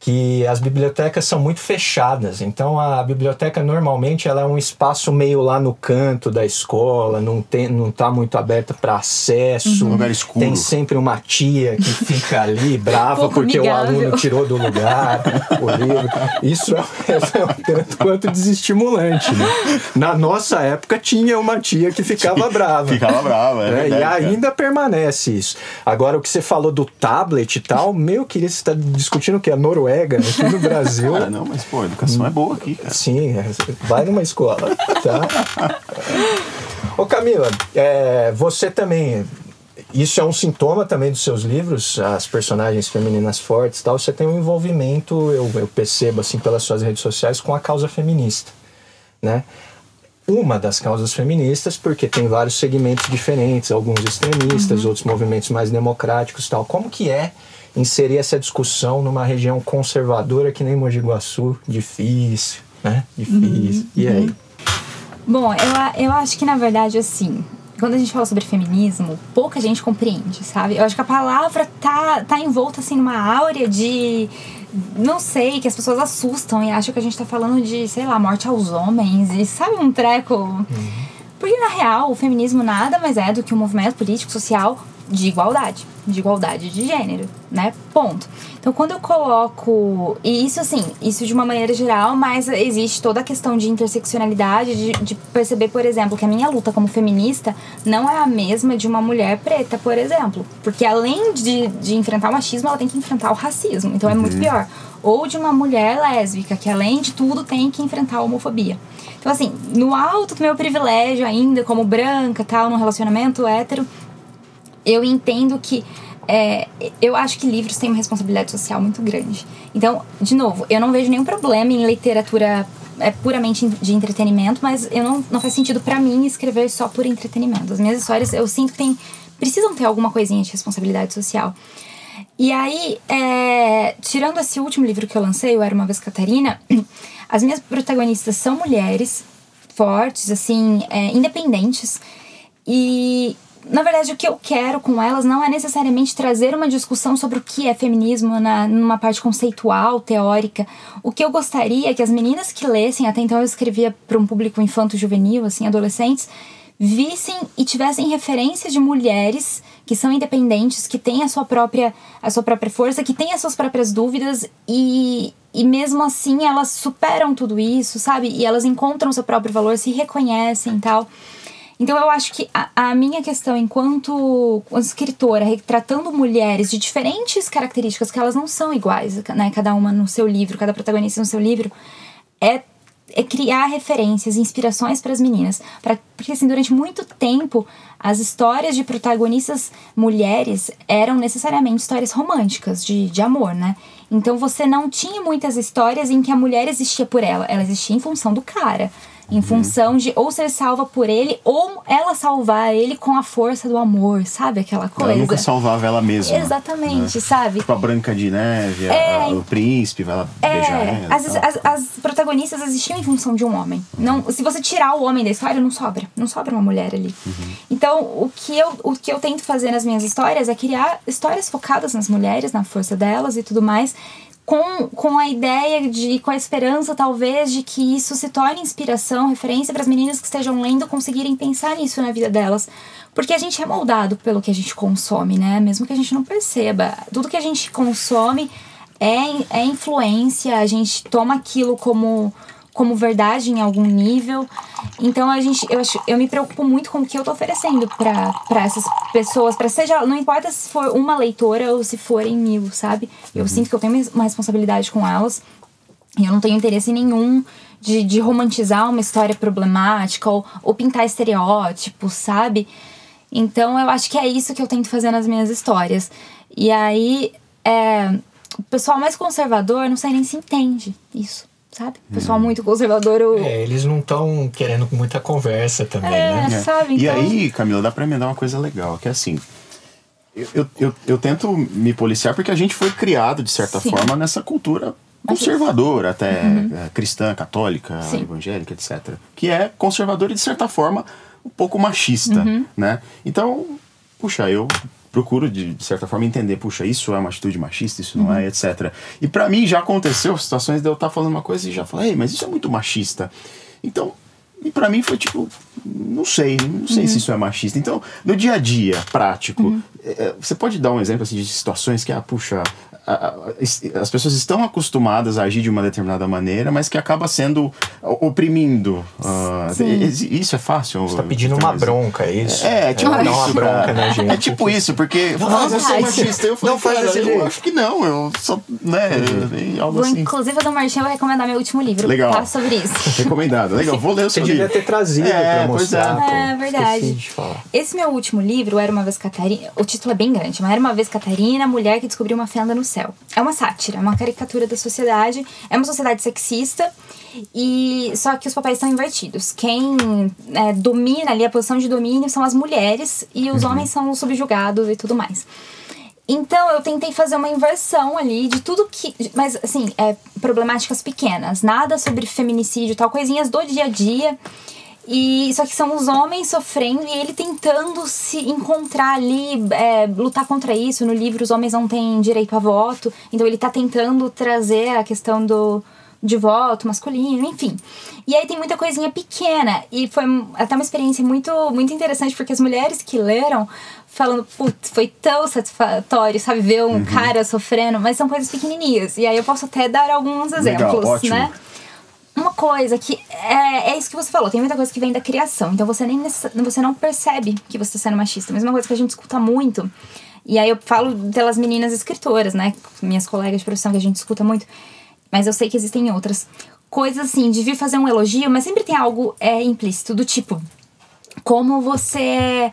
Que as bibliotecas são muito fechadas. Então a biblioteca normalmente ela é um espaço meio lá no canto da escola, não, tem, não tá muito aberta para acesso. Um lugar escuro. Tem sempre uma tia que fica ali [laughs] brava Pouco porque o amigável. aluno tirou do lugar o livro. Isso é, [laughs] é um tanto quanto desestimulante, né? Na nossa época tinha uma tia que ficava brava. Ficava brava, é, É, e ainda permanece isso. Agora, o que você falou do tablet e tal, meu querido, você está discutindo o que? A Noruega, aqui no Brasil. Cara, [laughs] não, mas, pô, a educação é boa aqui, cara. Sim, é, vai numa escola, tá? Ô Camila, é, você também. Isso é um sintoma também dos seus livros, as personagens femininas fortes e tal. Você tem um envolvimento, eu, eu percebo assim pelas suas redes sociais, com a causa feminista, né? Uma das causas feministas, porque tem vários segmentos diferentes, alguns extremistas, outros movimentos mais democráticos e tal. Como que é inserir essa discussão numa região conservadora que nem Mogi Guaçu? Difícil, né? Difícil. E aí? Bom, eu, eu acho que na verdade, assim, quando a gente fala sobre feminismo, pouca gente compreende, sabe? Eu acho que a palavra tá, tá envolta assim numa áurea de. Não sei, que as pessoas assustam e acham que a gente tá falando de, sei lá, morte aos homens e sabe um treco. Porque na real, o feminismo nada mais é do que um movimento político, social de igualdade, de igualdade de gênero, né? Ponto. Então, quando eu coloco. E isso, assim, isso de uma maneira geral, mas existe toda a questão de interseccionalidade, de, de perceber, por exemplo, que a minha luta como feminista não é a mesma de uma mulher preta, por exemplo. Porque além de, de enfrentar o machismo, ela tem que enfrentar o racismo. Então, é muito Uhum. pior. Ou de uma mulher lésbica, que além de tudo tem que enfrentar a homofobia. Então, assim, no alto do meu privilégio ainda, como branca, tal, num relacionamento hétero, eu entendo que é, eu acho que livros têm uma responsabilidade social muito grande. Então, de novo, eu não vejo nenhum problema em literatura é, puramente de entretenimento, mas eu não, não faz sentido pra mim escrever só por entretenimento. As minhas histórias eu sinto que tem, precisam ter alguma coisinha de responsabilidade social. E aí, é, tirando esse último livro que eu lancei, o Era Uma Vez Catarina, [clears throat] as minhas protagonistas são mulheres fortes, assim, é, independentes. E, na verdade, o que eu quero com elas não é necessariamente trazer uma discussão sobre o que é feminismo na, numa parte conceitual, teórica. O que eu gostaria é que as meninas que lessem, até então eu escrevia para um público infanto-juvenil, assim, adolescentes, vissem e tivessem referência de mulheres que são independentes, que têm a sua própria, a sua própria força, que têm as suas próprias dúvidas e, e mesmo assim elas superam tudo isso, sabe? E elas encontram seu próprio valor, se reconhecem e tal. Então eu acho que a, a minha questão enquanto escritora, retratando mulheres de diferentes características, que elas não são iguais, né? Cada uma no seu livro, cada protagonista no seu livro, é é criar referências, inspirações para as meninas. Pra, porque, assim, durante muito tempo, as histórias de protagonistas mulheres eram necessariamente histórias românticas, de, de amor, né? Então você não tinha muitas histórias em que a mulher existia por ela, ela existia em função do cara. Em função de ou ser salva por ele, ou ela salvar ele com a força do amor, sabe? Aquela coisa. Ela nunca salvava ela mesma. Exatamente, sabe? Tipo a Branca de Neve, É. a- o príncipe, vai lá beijar É, ela. as, as, as protagonistas existiam em função de um homem. Não, se você tirar o homem da história, não sobra. Não sobra uma mulher ali. Então, o que, eu, o que eu tento fazer nas minhas histórias é criar histórias focadas nas mulheres, na força delas e tudo mais. Com, com a ideia de, com a esperança talvez de que isso se torne inspiração, referência para as meninas que estejam lendo conseguirem pensar nisso na vida delas. Porque a gente é moldado pelo que a gente consome, né? Mesmo que a gente não perceba. Tudo que a gente consome é, é influência, a gente toma aquilo como, como verdade em algum nível. Então a gente, eu, acho, eu me preocupo muito com o que eu tô oferecendo para essas pessoas, para seja, não importa se for uma leitora ou se forem mil, sabe? Eu sinto que eu tenho uma responsabilidade com elas. E eu não tenho interesse nenhum de, de romantizar uma história problemática ou, ou pintar estereótipos, sabe? Então eu acho que é isso que eu tento fazer nas minhas histórias. E aí, é, o pessoal mais conservador, não sei nem se entende isso, sabe? O pessoal muito conservador, eu, É, eles não estão querendo muita conversa também, É. né? É. sabe, E então- aí, Camila, dá pra emendar uma coisa legal, que é assim. Eu, eu, eu, eu tento me policiar porque a gente foi criado, de certa Sim. forma, nessa cultura conservadora, até é, cristã, católica, Uhum. Sim. evangélica, etc. Que é conservadora e, de certa forma, um pouco machista, Uhum. né? Então, puxa, eu procuro, de, de certa forma, entender, puxa, isso é uma atitude machista, isso Uhum. não é, etc. E pra mim já aconteceu situações de eu estar falando uma coisa e já falar, ei, mas isso é muito machista. Então, e pra mim foi tipo, não sei, não sei Uhum. se isso é machista. Então, no dia a dia, prático, é, você pode dar um exemplo assim, de situações que, ah, puxa, a- a- as pessoas estão acostumadas a agir de uma determinada maneira, mas que acaba sendo oprimindo. ah, e- isso é fácil? Você tá pedindo uma bronca, é isso? É, tipo Dá isso. uma bronca na gente. É tipo isso, porque fala, eu sou faz. machista. Eu falei, Não faz cara, eu acho que não, eu só, né, algo vou assim. inclusive fazer um marchão e recomendar meu último livro. Legal. Sobre isso. Recomendado. Legal, vou ler o seu devia ter trazido É, pra mostrar. é. É verdade. Esqueci de falar. Esse meu último livro, Era Uma Vez Catarina. O título é bem grande, mas Era Uma Vez Catarina, Mulher que Descobriu uma Fenda no Céu. É uma sátira, é uma caricatura da sociedade. É uma sociedade sexista. E só que os papéis estão invertidos. Quem é, domina ali, a posição de domínio são as mulheres e os homens são os subjugados e tudo mais. Então eu tentei fazer uma inversão ali de tudo que. Mas assim, é, problemáticas pequenas. Nada sobre feminicídio, tal, coisinhas do dia a dia. E só que são os homens sofrendo e ele tentando se encontrar ali, é, lutar contra isso. No livro, os homens não têm direito a voto, então ele tá tentando trazer a questão do, de voto masculino, enfim. E aí tem muita coisinha pequena. E foi até uma experiência muito, muito interessante, porque as mulheres que leram falando, putz, foi tão satisfatório, sabe, ver um uhum. cara sofrendo, mas são coisas pequenininhas. E aí eu posso até dar alguns exemplos, Legal, né? Uma coisa que é, é isso que você falou, tem muita coisa que vem da criação, então você nem você não percebe que você está sendo machista. Mesma coisa que a gente escuta muito. E aí eu falo pelas meninas escritoras, né? Minhas colegas de profissão que a gente escuta muito. Mas eu sei que existem outras. Coisas assim, de vir fazer um elogio, mas sempre tem algo é, implícito, do tipo como você é,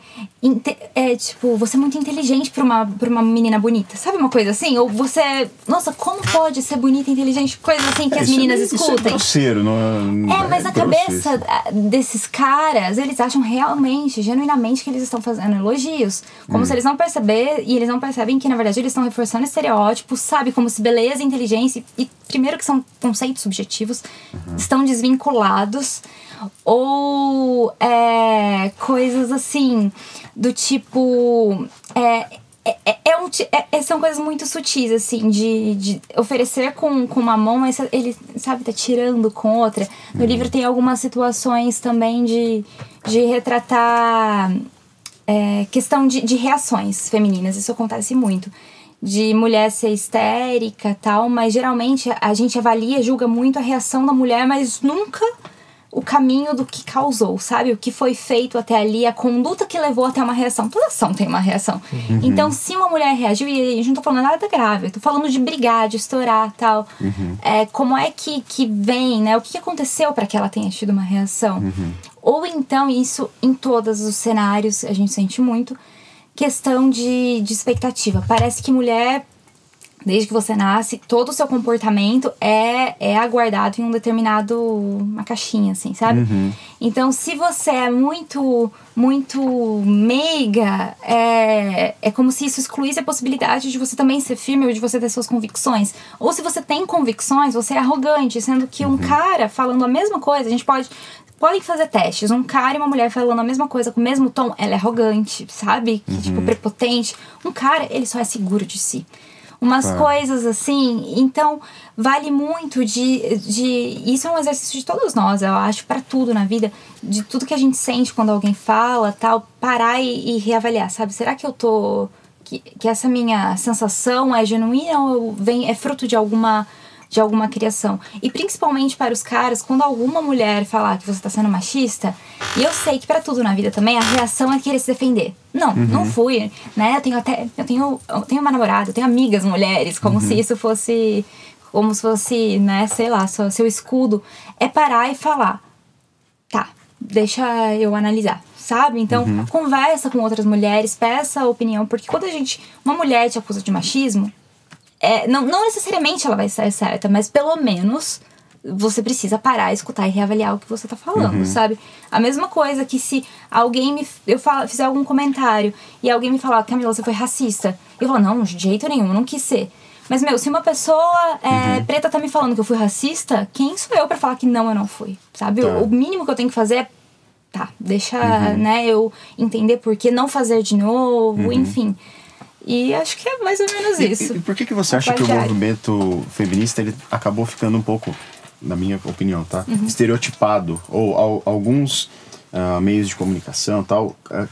é, tipo, você é muito inteligente pra uma, pra uma menina bonita. Sabe uma coisa assim? Ou você. Nossa, como pode ser bonita e inteligente? Coisa assim que é, as meninas é, escutem. Isso é grosseiro, não é? É, mas na cabeça desses caras, eles acham realmente, genuinamente, que eles estão fazendo elogios. Como hum. se eles não perceber e eles não percebem que, na verdade, eles estão reforçando estereótipos, sabe? Como se beleza e inteligência. E, primeiro, que são conceitos subjetivos, uhum. estão desvinculados ou é, coisas assim, do tipo. É, é, é, é um, é, são coisas muito sutis, assim, de, de oferecer com, com uma mão, mas ele, sabe, tá tirando com outra. No uhum. livro tem algumas situações também de, de retratar é, questão de, de reações femininas, isso acontece muito. De mulher ser histérica tal, mas geralmente a gente avalia, julga muito a reação da mulher, mas nunca o caminho do que causou, sabe? O que foi feito até ali, a conduta que levou até uma reação. Toda ação tem uma reação. Uhum. Então, se uma mulher reagiu, e a gente não tá falando nada grave, eu tô falando de brigar, de estourar tal. Uhum. É, como é que, que vem, né? O que aconteceu para que ela tenha tido uma reação? Uhum. Ou então, isso em todos os cenários, a gente sente muito, questão de, de expectativa. Parece que mulher desde que você nasce, todo o seu comportamento é, é aguardado em um determinado. uma caixinha, assim, sabe? Uhum. Então, se você é muito, muito meiga, é, é como se isso excluísse a possibilidade de você também ser firme ou de você ter suas convicções. Ou se você tem convicções, você é arrogante, sendo que um uhum. cara falando a mesma coisa, a gente pode podem fazer testes. Um cara e uma mulher falando a mesma coisa com o mesmo tom, ela é arrogante, sabe? Que, tipo, uhum. Tipo, prepotente. Um cara, ele só é seguro de si umas é. coisas assim. Então, vale muito de, de. Isso é um exercício de todos nós, eu acho, para tudo na vida, de tudo que a gente sente quando alguém fala, tal, parar e, e reavaliar, sabe? Será que eu tô. Que, que essa minha sensação é genuína ou vem, é fruto de alguma de alguma criação. E principalmente para os caras, quando alguma mulher falar que você está sendo machista, e eu sei que para tudo na vida também a reação é querer se defender. Não, uhum. não fui, né? Eu tenho até eu tenho eu tenho uma namorada, eu tenho amigas mulheres, como uhum. se isso fosse como se fosse, né, sei lá, seu, seu escudo é parar e falar: "Tá, deixa eu analisar" sabe? Então, uhum. conversa com outras mulheres, peça opinião, porque quando a gente, uma mulher te acusa de machismo, é, não, não necessariamente ela vai ser certa, mas pelo menos você precisa parar, escutar e reavaliar o que você tá falando, uhum. sabe? A mesma coisa que se alguém me. Eu fala, fizer algum comentário e alguém me falar, Camila, você foi racista. Eu falo, não, de jeito nenhum, não quis ser. Mas, meu, se uma pessoa é, uhum. preta tá me falando que eu fui racista, quem sou eu para falar que não, eu não fui? Sabe? Tá. O, o, mínimo que eu tenho que fazer é. Tá, deixa, uhum. né, eu entender por que não fazer de novo, uhum. enfim. E acho que é mais ou menos isso. E, e por que, que você acha que o movimento feminista ele acabou ficando um pouco, na minha opinião, tá? Uhum. Estereotipado. Ou ao, alguns uh, meios de comunicação tal. Uh,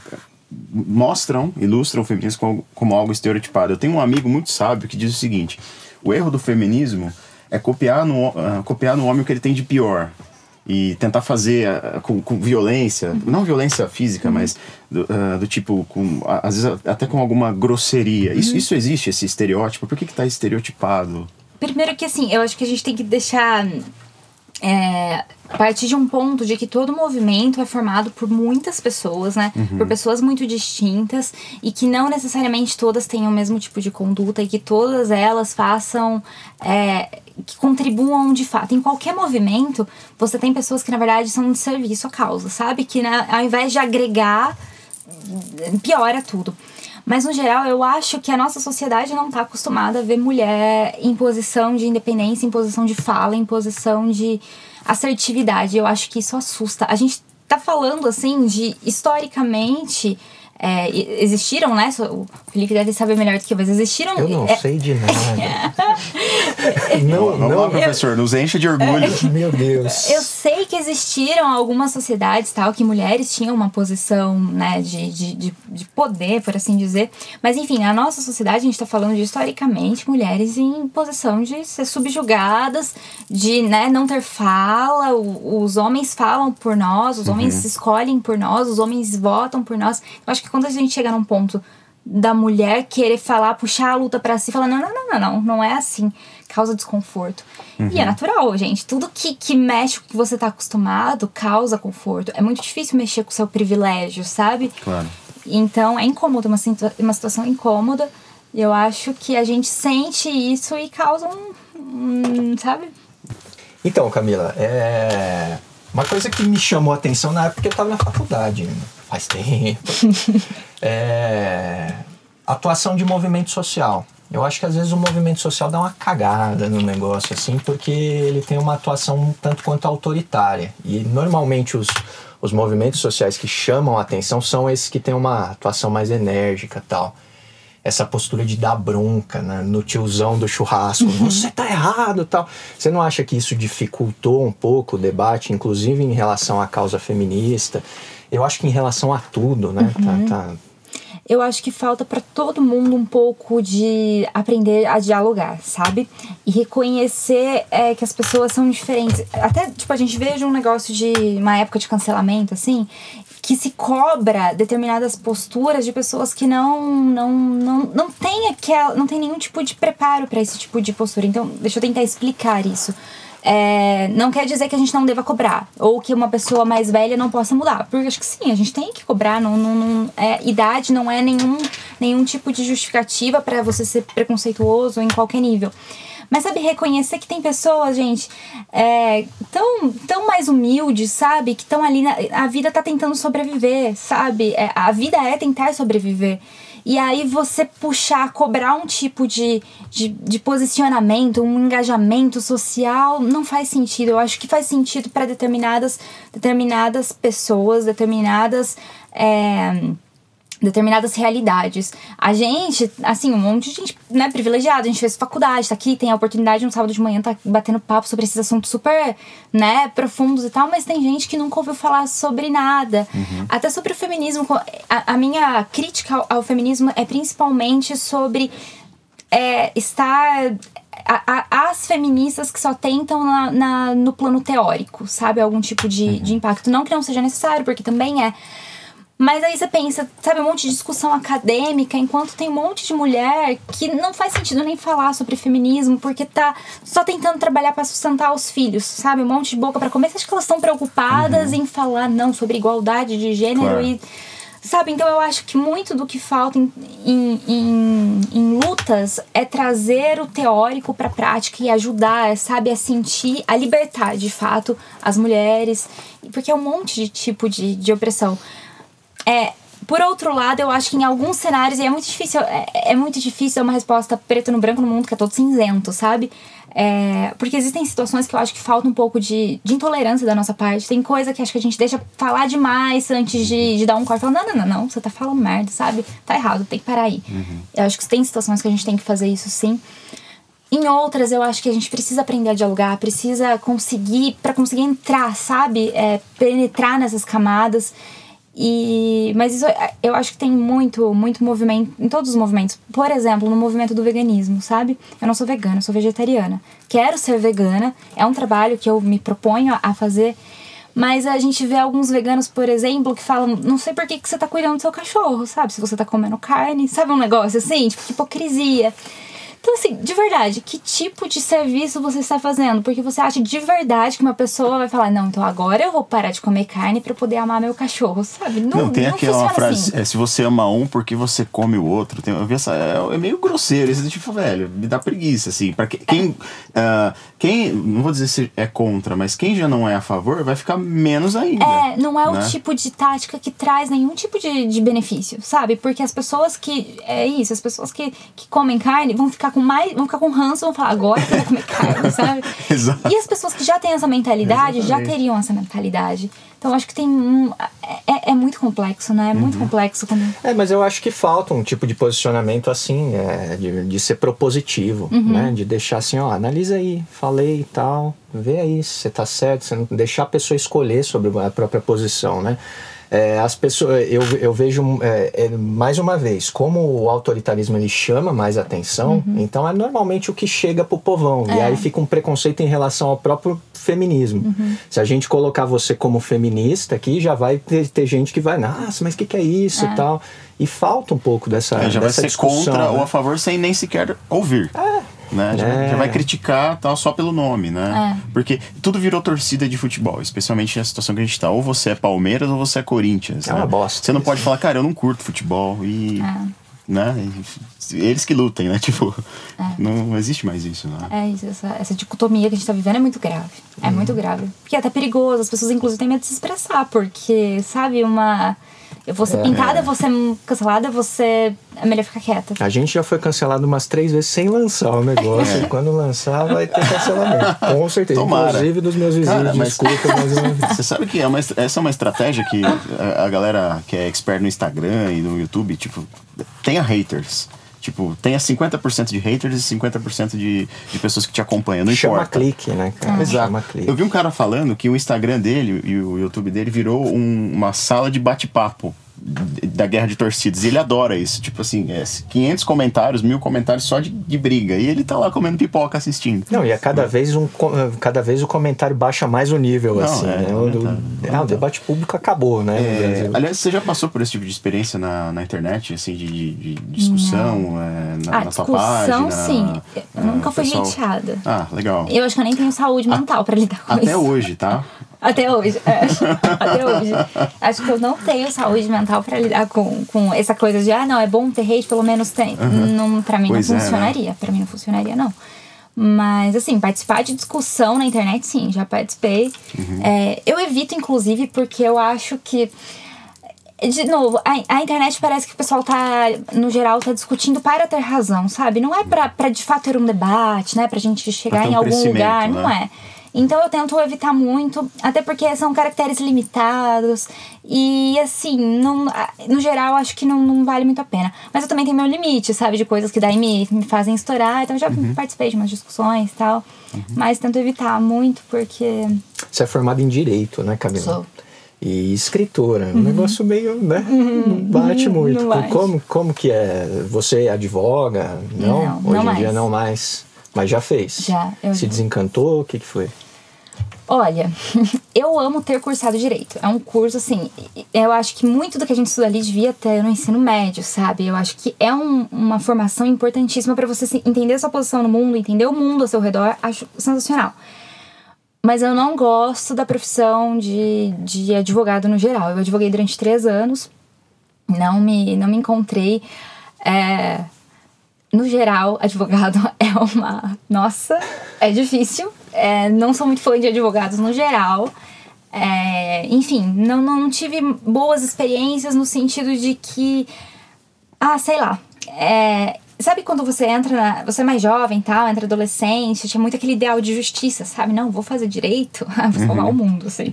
mostram, ilustram o feminismo como, como algo estereotipado. Eu tenho um amigo muito sábio que diz o seguinte: o erro do feminismo é copiar no, uh, copiar no homem o que ele tem de pior e tentar fazer uh, com, com, violência, uhum. não violência física, uhum. mas do, uh, do, tipo, com, às vezes até com alguma grosseria. Uhum. Isso, isso existe, esse estereótipo? Por que está estereotipado? Primeiro que assim, eu acho que a gente tem que deixar. É, partir de um ponto de que todo movimento é formado por muitas pessoas, né? Uhum. Por pessoas muito distintas e que não necessariamente todas tenham o mesmo tipo de conduta e que todas elas façam. É, que contribuam de fato. Em qualquer movimento, você tem pessoas que na verdade são de serviço à causa, sabe? Que né, ao invés de agregar, piora tudo. Mas no geral, eu acho que a nossa sociedade não está acostumada a ver mulher em posição de independência, em posição de fala, em posição de assertividade. Eu acho que isso assusta. A gente tá falando assim de historicamente é, existiram, né? O Felipe deve saber melhor do que eu, mas existiram. Eu não é, sei de nada. [laughs] Não, Vamos não. lá, professor, nos enche de orgulho. [laughs] Meu Deus. Eu sei que existiram algumas sociedades tal que mulheres tinham uma posição né, de, de, de, de poder, por assim dizer. Mas enfim, na nossa sociedade a gente está falando de historicamente mulheres em posição de ser subjugadas, de né, não ter fala. o- os homens falam por nós, os homens escolhem por nós, os homens votam por nós. Eu acho que quando a gente chega num ponto da mulher querer falar, puxar a luta pra si, falar: não, não, não, não, não, não é assim. Causa desconforto. E é natural, gente. Tudo que, que mexe com o que você tá acostumado causa conforto. É muito difícil mexer com o seu privilégio, sabe? Claro. Então é incômodo, uma, situa- uma situação incômoda. E eu acho que a gente sente isso e causa um. um, sabe? Então, Camila, é... uma coisa que me chamou a atenção na época que eu estava na faculdade, faz tempo, [laughs] é atuação de movimento social. Eu acho que às vezes o movimento social dá uma cagada no negócio, assim, porque ele tem uma atuação tanto quanto autoritária. E normalmente os, os movimentos sociais que chamam a atenção são esses que têm uma atuação mais enérgica tal essa postura de dar bronca né, no tiozão do churrasco. Você tá errado tal. Você não acha que isso dificultou um pouco o debate, inclusive em relação à causa feminista? Eu acho que em relação a tudo, né? Tá, tá- eu acho que falta para todo mundo um pouco de aprender a dialogar, sabe? E reconhecer é, que as pessoas são diferentes. Até, tipo, a gente veja um negócio de uma época de cancelamento, assim, que se cobra determinadas posturas de pessoas que não não não, não tem aquela, não tem nenhum tipo de preparo para esse tipo de postura. Então, deixa eu tentar explicar isso. É, não quer dizer que a gente não deva cobrar ou que uma pessoa mais velha não possa mudar, porque acho que sim, a gente tem que cobrar. Não, não, não- é, idade não é nenhum, nenhum tipo de justificativa para você ser preconceituoso em qualquer nível. Mas sabe, reconhecer que tem pessoas, gente, é, tão, tão mais humildes, sabe? Que estão ali. Na, a vida tá tentando sobreviver, sabe? É, a vida é tentar sobreviver. E aí você puxar, cobrar um tipo de, de, de posicionamento, um engajamento social, não faz sentido. Eu acho que faz sentido para determinadas, determinadas pessoas, determinadas. é, determinadas realidades. A gente, assim, um monte de gente, né, privilegiada, a gente fez faculdade, tá aqui, tem a oportunidade no sábado de manhã tá batendo papo sobre esses assuntos super, né, profundos e tal, mas tem gente que nunca ouviu falar sobre nada. Até sobre o feminismo, a, a minha crítica ao, ao feminismo é principalmente sobre é, estar a- a- as feministas que só tentam na, na- no plano teórico, sabe? Algum tipo de, de impacto. Não que não seja necessário, porque também é. Mas aí você pensa, sabe, um monte de discussão acadêmica, enquanto tem um monte de mulher que não faz sentido nem falar sobre feminismo, porque tá só tentando trabalhar para sustentar os filhos, sabe? Um monte de boca para comer. Você acha que elas estão preocupadas em falar, não, sobre igualdade de gênero Claro. e. Sabe, então eu acho que muito do que falta em, em, em, em lutas é trazer o teórico pra prática e ajudar, sabe, a sentir, a libertar de fato as mulheres, porque é um monte de tipo de, de opressão. É, por outro lado, eu acho que em alguns cenários, e é muito difícil, é, é muito difícil dar uma resposta preto no branco no mundo que é todo cinzento, sabe? É, porque existem situações que eu acho que falta um pouco de, de intolerância da nossa parte. Tem coisa que acho que a gente deixa falar demais antes de, de dar um corte. Fala, não, não, não, não, você tá falando merda, sabe? Tá errado, tem que parar aí. Eu acho que tem situações que a gente tem que fazer isso sim. Em outras, eu acho que a gente precisa aprender a dialogar, precisa conseguir, para conseguir entrar, sabe? É, penetrar nessas camadas. E, mas isso é- eu acho que tem muito, muito movimento em todos os movimentos. Por exemplo, no movimento do veganismo, sabe? Eu não sou vegana, eu sou vegetariana. Quero ser vegana, é um trabalho que eu me proponho a fazer. Mas a gente vê alguns veganos, por exemplo, que falam: não sei por que, que você tá cuidando do seu cachorro, sabe? Se você tá comendo carne, sabe um negócio assim? Tipo, que hipocrisia. Então, assim, de verdade, que tipo de serviço você está fazendo? Porque você acha de verdade que uma pessoa vai falar, não, então agora eu vou parar de comer carne para poder amar meu cachorro, sabe? Não, Não, tem não aquela funciona frase, assim. é, se você ama um, porque você come o outro? Tem, eu vi essa, é, é meio grosseiro, esse tipo, velho, me dá preguiça, assim. Pra que- quem, ah, quem, não vou dizer se é contra, mas quem já não é a favor, vai ficar menos ainda. É, não é o né? tipo de tática que traz nenhum tipo de, de benefício, sabe? Porque as pessoas que. É isso, as pessoas que, que comem carne vão ficar com mais. vão ficar com ranço, vão falar, agora que eu vou comer carne, [laughs] sabe? Exato. E as pessoas que já têm essa mentalidade já Exatamente. teriam essa mentalidade. Então acho que tem. um- é, é muito complexo, né? É Uhum. muito complexo quando. É, mas eu acho que falta um tipo de posicionamento assim, é, de, de ser propositivo, Uhum. né? De deixar assim, ó, analisa aí, falei e tal, vê aí se você tá certo, você não deixar a pessoa escolher sobre a própria posição, né? É, as pessoas, eu, eu vejo é, é, mais uma vez como o autoritarismo ele chama mais atenção, então é normalmente o que chega pro povão e Uhum. É. aí fica um preconceito em relação ao próprio feminismo. Uhum. Se a gente colocar você como feminista aqui, já vai ter, ter gente que vai, nossa, mas o que, que é isso e tal. E falta um pouco dessa, É, já vai dessa ser discussão. contra né? ou a favor sem nem sequer ouvir. Né? Já, É. já vai criticar tal, só pelo nome, né? É. Porque tudo virou torcida de futebol, especialmente na situação que a gente tá. Ou você é Palmeiras ou você é Corinthians. É né? uma bosta Você não isso. pode falar, cara, eu não curto futebol e. É. Né? Eles que lutem, né? [laughs] Tipo, não existe mais isso, né? É isso, essa, essa dicotomia que a gente tá vivendo é muito grave. É Uhum. muito grave. Porque é até perigoso, as pessoas inclusive têm medo de se expressar, porque, sabe, uma. Eu vou ser É. pintada, eu vou ser cancelada, você. É melhor ficar quieta. A gente já foi cancelado umas três vezes sem lançar o negócio. E quando lançar, vai ter cancelamento. Com certeza. Tomara. Inclusive dos meus vizinhos. Cara, mas- Desculpa, mas eu... [laughs] Você sabe que é uma, essa é uma estratégia que a, a galera que é expert no Instagram e no YouTube, tipo, tenha haters. Tipo, tenha 50% de haters e 50% de, de pessoas que te acompanham. Não Chama importa. clique, né, cara? Exato. Chama clique. Eu vi um cara falando que o Instagram dele e o YouTube dele virou um- uma sala de bate-papo da guerra de torcidas. E ele adora isso. Tipo assim, é 500 comentários, mil comentários só de, de briga. E ele tá lá comendo pipoca assistindo. Não, e a cada vez, um, co- cada vez o comentário baixa mais o nível, Não, assim. é, né? não O, do- ah, o debate público acabou, né? É, aliás, você já passou por esse tipo de experiência na, na internet, assim, de, de- de discussão, é, na, ah, na sua discussão, página? sim. Eu é, nunca fui pessoal- hateada. Ah, legal. Eu acho que eu nem tenho saúde mental pra lidar com Até isso. hoje, tá? Até hoje, é. [laughs] Até hoje. Acho que eu não tenho saúde mental pra lidar com, com essa coisa de, ah, não, é bom ter hate, pelo menos tem. Não, pra mim Pois é, não né? funcionaria. Pra mim não funcionaria, não. Mas, assim, participar de discussão na internet, sim, já participei. Uhum. É, eu evito, inclusive, porque eu acho que. De novo, a, a internet parece que o pessoal tá, no geral, tá discutindo para ter razão, sabe? Não é pra, pra de fato ter um debate, né? Pra gente chegar em um algum crescimento, lugar, não né? é. Então eu tento evitar muito, até porque são caracteres limitados e assim, não, no geral acho que não, não vale muito a pena. Mas eu também tenho meu limite, sabe, de coisas que daí me, me fazem estourar, então eu já Uhum. participei de umas discussões e tal, mas tento evitar muito porque Você é formado em Direito, né, Camila? Sou. Uhum. E escritora. Um negócio meio, né? Não bate muito. não bate. Como, como que é? Você advoga? Não? Não, Hoje não em dia mais. não mais. Mas já fez? Já, eu Se desencantou? O que, que foi? Olha, [laughs] eu amo ter cursado direito. É um curso, assim, eu acho que muito do que a gente estuda ali devia ter no ensino médio, sabe? Eu acho que é um- uma formação importantíssima para você se- entender sua posição no mundo, entender o mundo ao seu redor. Acho sensacional. Mas eu não gosto da profissão de, de advogado no geral. Eu advoguei durante três anos, não me, não me encontrei. É, no geral, advogado [laughs] é uma. Nossa, é difícil. É, não sou muito fã de advogados no geral. É, enfim, não, não tive boas experiências no sentido de que. Ah, sei lá. É, sabe quando você entra na. Você é mais jovem e tal, entra adolescente, tinha muito aquele ideal de justiça, sabe? Não, vou fazer direito, [laughs] vou salvar o mundo, assim.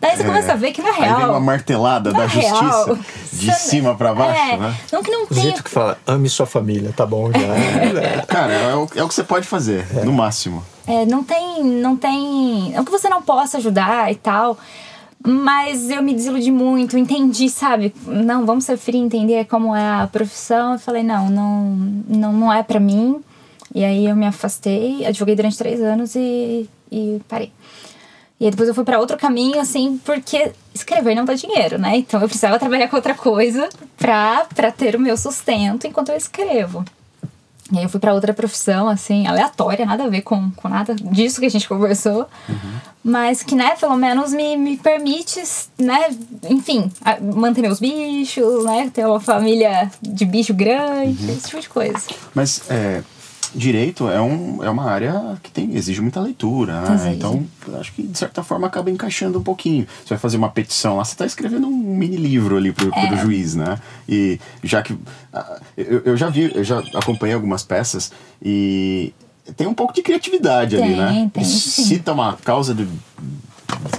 Daí você começa a ver que na Uhum. É. Aí real. vem uma martelada da justiça real, de você- cima pra baixo, é, né? Não que não O tenha jeito que fala, ame sua família, tá bom já. Cara, é o, é o que você pode fazer, no máximo. É, não tem. Não tem. Não que você não possa ajudar e tal. Mas eu me desiludi muito, entendi, sabe? Não, vamos ser frio, entender como é a profissão. Eu falei, não, não, não, não é pra mim. E aí eu me afastei, advoguei durante três anos e, e parei. E aí depois eu fui pra outro caminho, assim, porque escrever não dá dinheiro, né? Então eu precisava trabalhar com outra coisa pra, pra ter o meu sustento enquanto eu escrevo. E aí eu fui pra outra profissão, assim, aleatória, nada a ver com, com nada disso que a gente conversou. Mas que, né, pelo menos me, me permite, né, enfim, manter meus bichos, né, ter uma família de bicho grande, esse tipo de coisa. Mas é, direito é, um, é uma área que tem, exige muita leitura, né? Exige. Então, acho que de certa forma acaba encaixando um pouquinho. Você vai fazer uma petição lá, você está escrevendo um mini livro ali pro, pro juiz, né? E já que. ah, Eu, eu já vi, eu já acompanhei algumas peças e tem um pouco de criatividade ali, Tem, né? tem. Cita uma causa de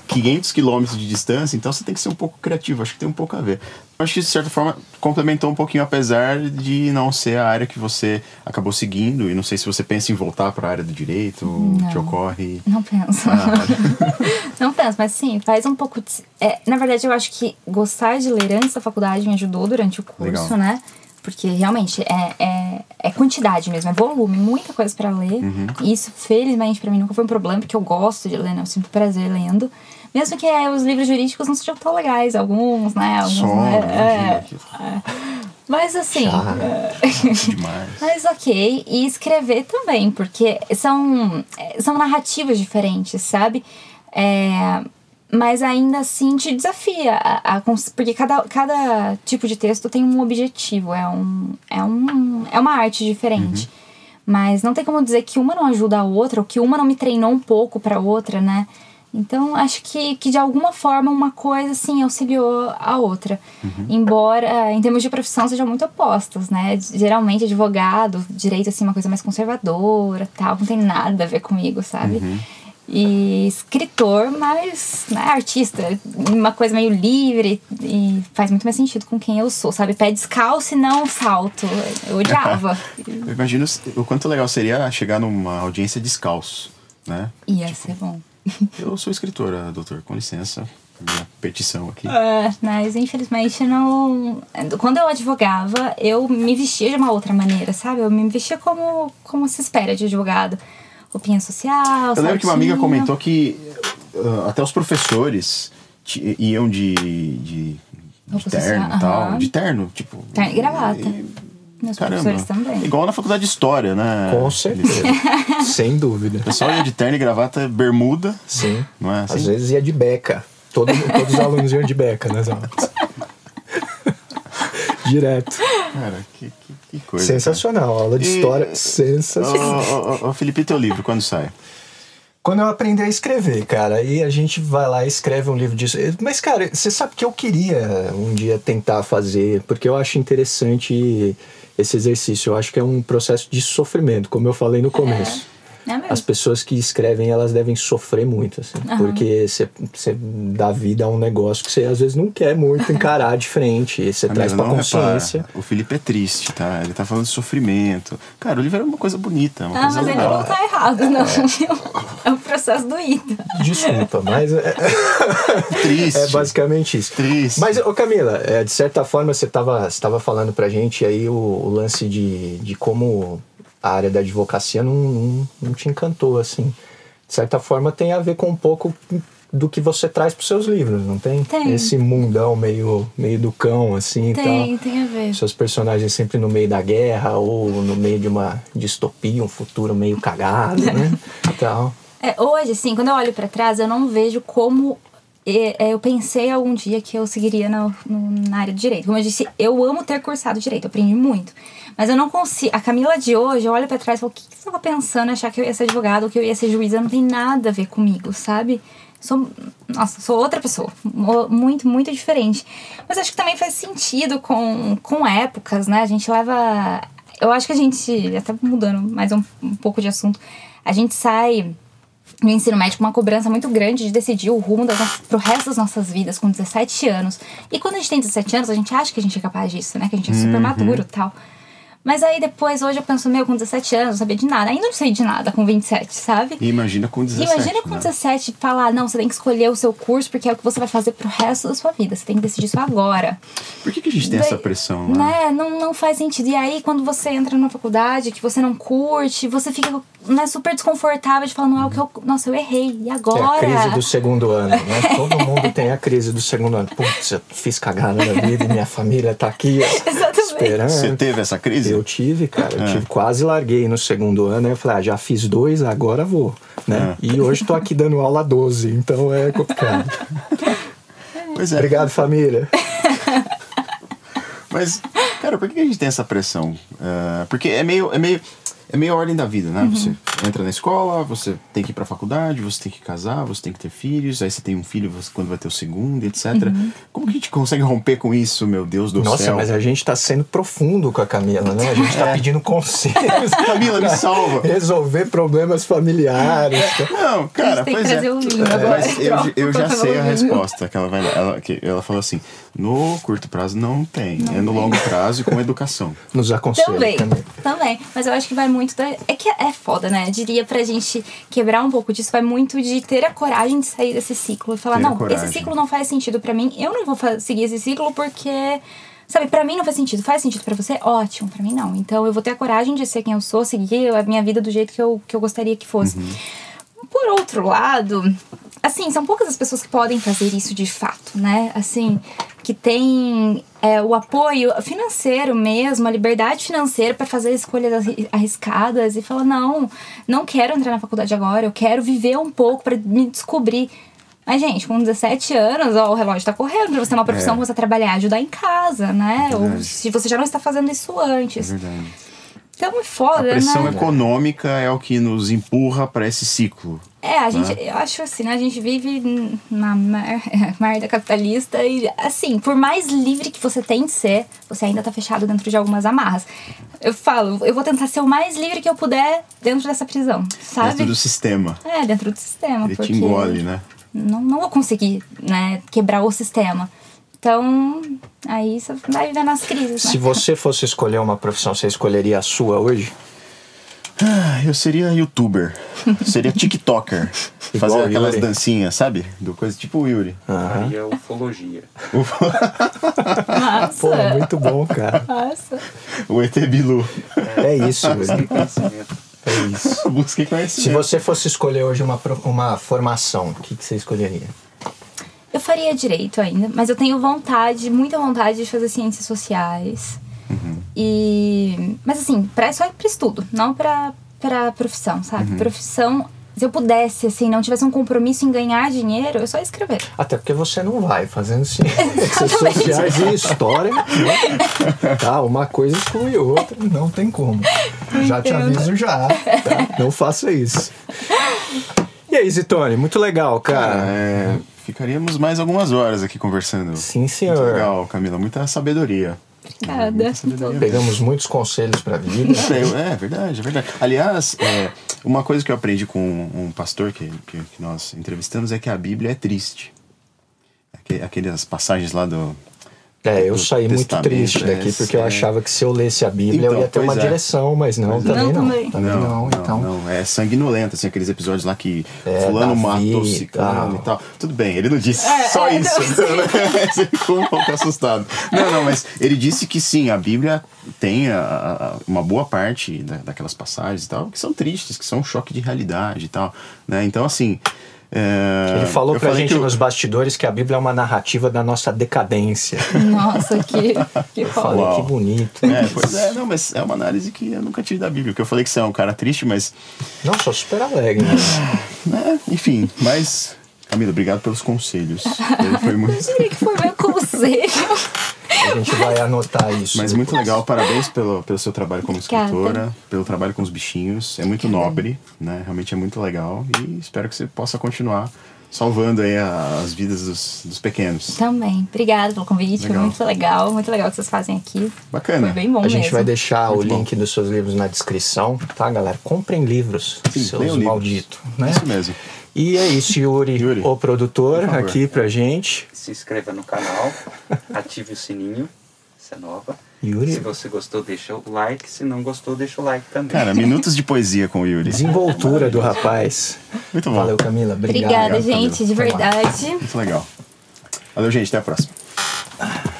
500 quilômetros de distância, então você tem que ser um pouco criativo, acho que tem um pouco a ver. Acho que de certa forma complementou um pouquinho, apesar de não ser a área que você acabou seguindo, e não sei se você pensa em voltar para a área do direito, ou te ocorre. Não penso. [laughs] não penso, mas sim, faz um pouco de. É, na verdade, eu acho que gostar de ler antes da faculdade me ajudou durante o curso, Legal. né? Porque realmente é, é, é quantidade mesmo, é volume, muita coisa pra ler. E isso, felizmente, pra mim nunca foi um problema, porque eu gosto de ler, né? Eu sinto prazer lendo. Mesmo que é, os livros jurídicos não sejam tão legais, alguns, né? Alguns, Som, né? É. que Mas assim. demais. [laughs] Mas ok, e escrever também, porque são, são narrativas diferentes, sabe? É, mas ainda assim te desafia, a, a porque cada, cada tipo de texto tem um objetivo, é, um, é, um, é uma arte diferente. Mas não tem como dizer que uma não ajuda a outra, ou que uma não me treinou um pouco pra outra, né? Então, acho que, que de alguma forma uma coisa, assim, auxiliou a outra. Embora, em termos de profissão, sejam muito opostas, né? Geralmente, advogado, direito, assim, uma coisa mais conservadora, tal, não tem nada a ver comigo, sabe? E escritor, mas né, artista, uma coisa meio livre e faz muito mais sentido com quem eu sou, sabe? Pé descalço e não salto. Eu odiava. [laughs] Eu imagino o quanto legal seria chegar numa audiência descalço, né? Ia ser bom. [laughs] Eu sou escritora, doutor, com licença, minha petição aqui. É, mas infelizmente não. Quando eu advogava, eu me vestia de uma outra maneira, sabe? Eu me vestia como, como se espera de advogado. Roupinha social. Eu lembro que uma amiga comentou que uh, até os professores iam de, de, de terno social, e tal. aham. De terno, tipo. Terno e gravata. e- Meus Caramba. professores também. Igual na faculdade de história, né? Com certeza. [laughs] Sem dúvida. O pessoal ia de terno e gravata, bermuda, Sim. não é assim? Às vezes ia de beca. Todo, todos os alunos iam de beca nas aulas. [laughs] Direto. Cara, que, que, coisa. Sensacional. Aula de E- história, cara. sensacional. Ô, ô, ô, ô, Felipe, teu livro, quando sai? Quando eu aprendi a escrever, cara, aí a gente vai lá e escreve um livro disso. Mas, cara, você sabe que eu queria um dia tentar fazer, porque eu acho interessante esse exercício. Eu acho que é um processo de sofrimento, como eu falei no começo. É mesmo. As pessoas que escrevem, elas devem sofrer muito, assim, porque você dá vida a um negócio que você às vezes não quer muito [laughs] encarar de frente, e você traz Amigo, pra não consciência. repara, o Felipe é triste, tá? Ele tá falando de sofrimento. Cara, o livro é uma coisa bonita, uma Ah, coisa mas ele legal. não tá errado, não. É [laughs] o processo do Ida. Desculpa, mas é, [laughs] Triste. é basicamente isso. Triste. Mas, ô Camila, é, de certa forma você estava tava falando pra gente aí o, o lance de, de como a área da advocacia não, não, não te encantou, assim. De certa forma tem a ver com um pouco do que você traz pros seus livros, não tem? Tem. Esse mundão meio, meio do cão, assim e Tem, tal. tem a ver. Seus personagens sempre no meio da guerra ou no meio de uma distopia, um futuro meio cagado, né? [laughs] tal. É, hoje, assim, quando eu olho pra trás, eu não vejo como é, eu pensei algum dia que eu seguiria na, na área do direito. Como eu disse, eu amo ter cursado direito, aprendi muito. Mas eu não consigo. A Camila de hoje, eu olho pra trás e falo: o que, que você tava pensando achar que eu ia ser advogado que eu ia ser juíza? Não tem nada a ver comigo, sabe? Sou, nossa, sou outra pessoa. Muito, muito diferente. Mas acho que também faz sentido com, com épocas, né? A gente leva. Eu acho que a gente, até mudando mais um, um pouco de assunto, a gente sai no ensino médio uma cobrança muito grande de decidir o rumo das nossas, pro resto das nossas vidas com 17 anos. E quando a gente tem 17 anos, a gente acha que a gente é capaz disso, né? Que a gente é super maduro e tal. Mas aí depois, hoje eu penso, meu, com 17 anos, não sabia de nada. Ainda não sei de nada com 27, sabe? E imagina com 17. Imagina com né? 17 falar, não, você tem que escolher o seu curso porque é o que você vai fazer pro resto da sua vida. Você tem que decidir isso agora. Por que, que a gente tem Daí- essa pressão, né? né? Não, não faz sentido. E aí, quando você entra numa faculdade que você não curte, você fica né, super desconfortável de falar, não é o que eu. Nossa, eu errei. E É agora? a crise do segundo ano, né? Todo mundo tem a crise do segundo ano. Putz, eu fiz cagada na vida e minha família tá aqui [laughs] Exatamente. esperando. Você teve essa crise? Eu tive, cara. Eu É. tive, quase larguei no segundo ano. Aí eu falei, ah, já fiz dois, agora vou. Né? É. E hoje tô aqui dando aula 12, então é complicado. [laughs] Pois é. Obrigado, família. [laughs] Mas, cara, por que a gente tem essa pressão? Ah, porque é meio. É meio é meio a ordem da vida, né? Você entra na escola, você tem que ir pra faculdade, você tem que casar, você tem que ter filhos, aí você tem um filho você, quando vai ter o segundo, etc. Como que a gente consegue romper com isso, meu Deus do Nossa, céu? mas a gente tá sendo profundo com a Camila, né? A gente tá pedindo [laughs] conselhos. Camila, me salva. Resolver problemas familiares. Não, cara, pois é. trazer o vinho É. Mas eu, eu já sei a resposta que ela vai. Ela, que ela falou assim: no curto prazo não tem, é no longo prazo e com educação. Nos aconselha, Também, também. Mas eu acho que vai muito. Da... É que é foda, né? Eu diria pra gente quebrar um pouco disso, vai muito de ter a coragem de sair desse ciclo e falar: Ter não, coragem. esse ciclo não faz sentido pra mim, eu não vou seguir esse ciclo porque. Sabe, pra mim não faz sentido. Faz sentido pra você? Ótimo, pra mim não. Então eu vou ter a coragem de ser quem eu sou, seguir a minha vida do jeito que eu, que eu gostaria que fosse. Por outro lado, assim, são poucas as pessoas que podem fazer isso de fato, né? Assim, que tem é, o apoio financeiro mesmo, a liberdade financeira para fazer escolhas arri- arriscadas e falar: não, não quero entrar na faculdade agora, eu quero viver um pouco para me descobrir. Mas, gente, com 17 anos, ó, o relógio tá correndo pra você ter uma profissão É. você trabalhar, ajudar em casa, né? Ou Verdade. se você já não está fazendo isso É antes. verdade. Então é A foda, pressão né? econômica é o que nos empurra para esse ciclo. É, a gente, eu acho assim, né? A gente vive na mer- [laughs] merda capitalista e, assim, por mais livre que você tem de ser, você ainda tá fechado dentro de algumas amarras. Eu falo, eu vou tentar ser o mais livre que eu puder dentro dessa prisão, sabe? Dentro do sistema. É, dentro do sistema. Ele porque te engole, né? Não, não vou conseguir, né, quebrar o sistema. Então, aí você vai vivendo as crises, né? Se você fosse escolher uma profissão, você escolheria a sua hoje? Ah, eu seria youtuber. seria TikToker. [laughs] Fazer aquelas Yuri. dancinhas, sabe? Do coisa tipo o Yuri. Faria ufologia. Nossa! Pô, muito bom, cara. Nossa! O ET Bilu. É isso, Busquei velho. conhecimento. É isso. Busquei Se conhecimento. você fosse escolher hoje uma, uma formação, o que, que você escolheria? Eu faria direito ainda, mas eu tenho vontade, muita vontade de fazer ciências sociais. E. Mas assim, pra, só pra estudo, não pra, pra profissão, sabe? Profissão. Se eu pudesse, assim, não tivesse um compromisso em ganhar dinheiro, eu só ia escrever. Até porque você não vai fazendo ciências [laughs] [laughs] sociais e história. né? Tá, uma coisa exclui outra, não tem como. Já te aviso já. tá? Não faça isso. E aí, Zitone, muito legal, Cara, cara. é, ficaríamos mais algumas horas aqui conversando. Sim, Muito senhor. legal, Camila. Muita sabedoria. Obrigada. Sabedoria. Pegamos muitos conselhos pra vida. Cara, [laughs] eu- é verdade, é verdade. Aliás, é, uma coisa que eu aprendi com um pastor que, que, que nós entrevistamos é que a Bíblia é triste. Aque- Aquelas passagens lá do. É, eu do saí muito triste daqui é, porque eu é. achava que se eu lesse a Bíblia eu Então, ia ter uma é. direção, mas não, é. também Não, não. também. Também não, então. não. É sanguinolento, assim, aqueles episódios lá que É, fulano matou e ciclano tal. e tal. Tudo bem, ele não disse É, só é, isso. Você [laughs] ficou um pouco assustado. Não, não, mas ele disse que sim, a Bíblia tem a- a- uma boa parte da- daquelas passagens e tal, que são tristes, que são um choque de realidade e tal. Né? Então, assim. É, Ele falou eu pra gente o- nos bastidores que a Bíblia é uma narrativa da nossa decadência. Nossa, que, que Falei, foda. Uau. que bonito. É, pois é, não, mas é uma análise que eu nunca tive da Bíblia. Porque eu falei que você é um cara triste, mas. Não, sou super alegre. né? né, enfim, mas. Camila, obrigado pelos conselhos. Ele foi muito. Eu diria que foi meu conselho. [laughs] A gente vai anotar isso. Mas muito legal, parabéns pelo, pelo seu trabalho como Obrigada. escritora, pelo trabalho com os bichinhos. É muito nobre, né? Realmente é muito legal. E espero que você possa continuar salvando aí as vidas dos, dos pequenos. Também. Obrigada pelo convite. Legal. Foi muito legal. Muito legal o que vocês fazem aqui. Bacana. Foi bem bom A gente mesmo. vai deixar Muito o bom. link dos seus livros na descrição, tá, galera? Comprem livros, Sim, seus malditos, né? Isso mesmo. E é isso, Yuri, Yuri, o produtor, aqui pra gente. Se inscreva no canal, [laughs] ative o sininho, essa é nova. Yuri, Se você gostou, deixa o like. Se não gostou, deixa o like também. Cara, minutos de poesia com o Yuri. desenvoltura do rapaz. Muito bom. Valeu, Camila. Obrigado. Obrigada, Obrigado, gente, de Camila. verdade. Muito legal. Valeu, gente. Até a próxima.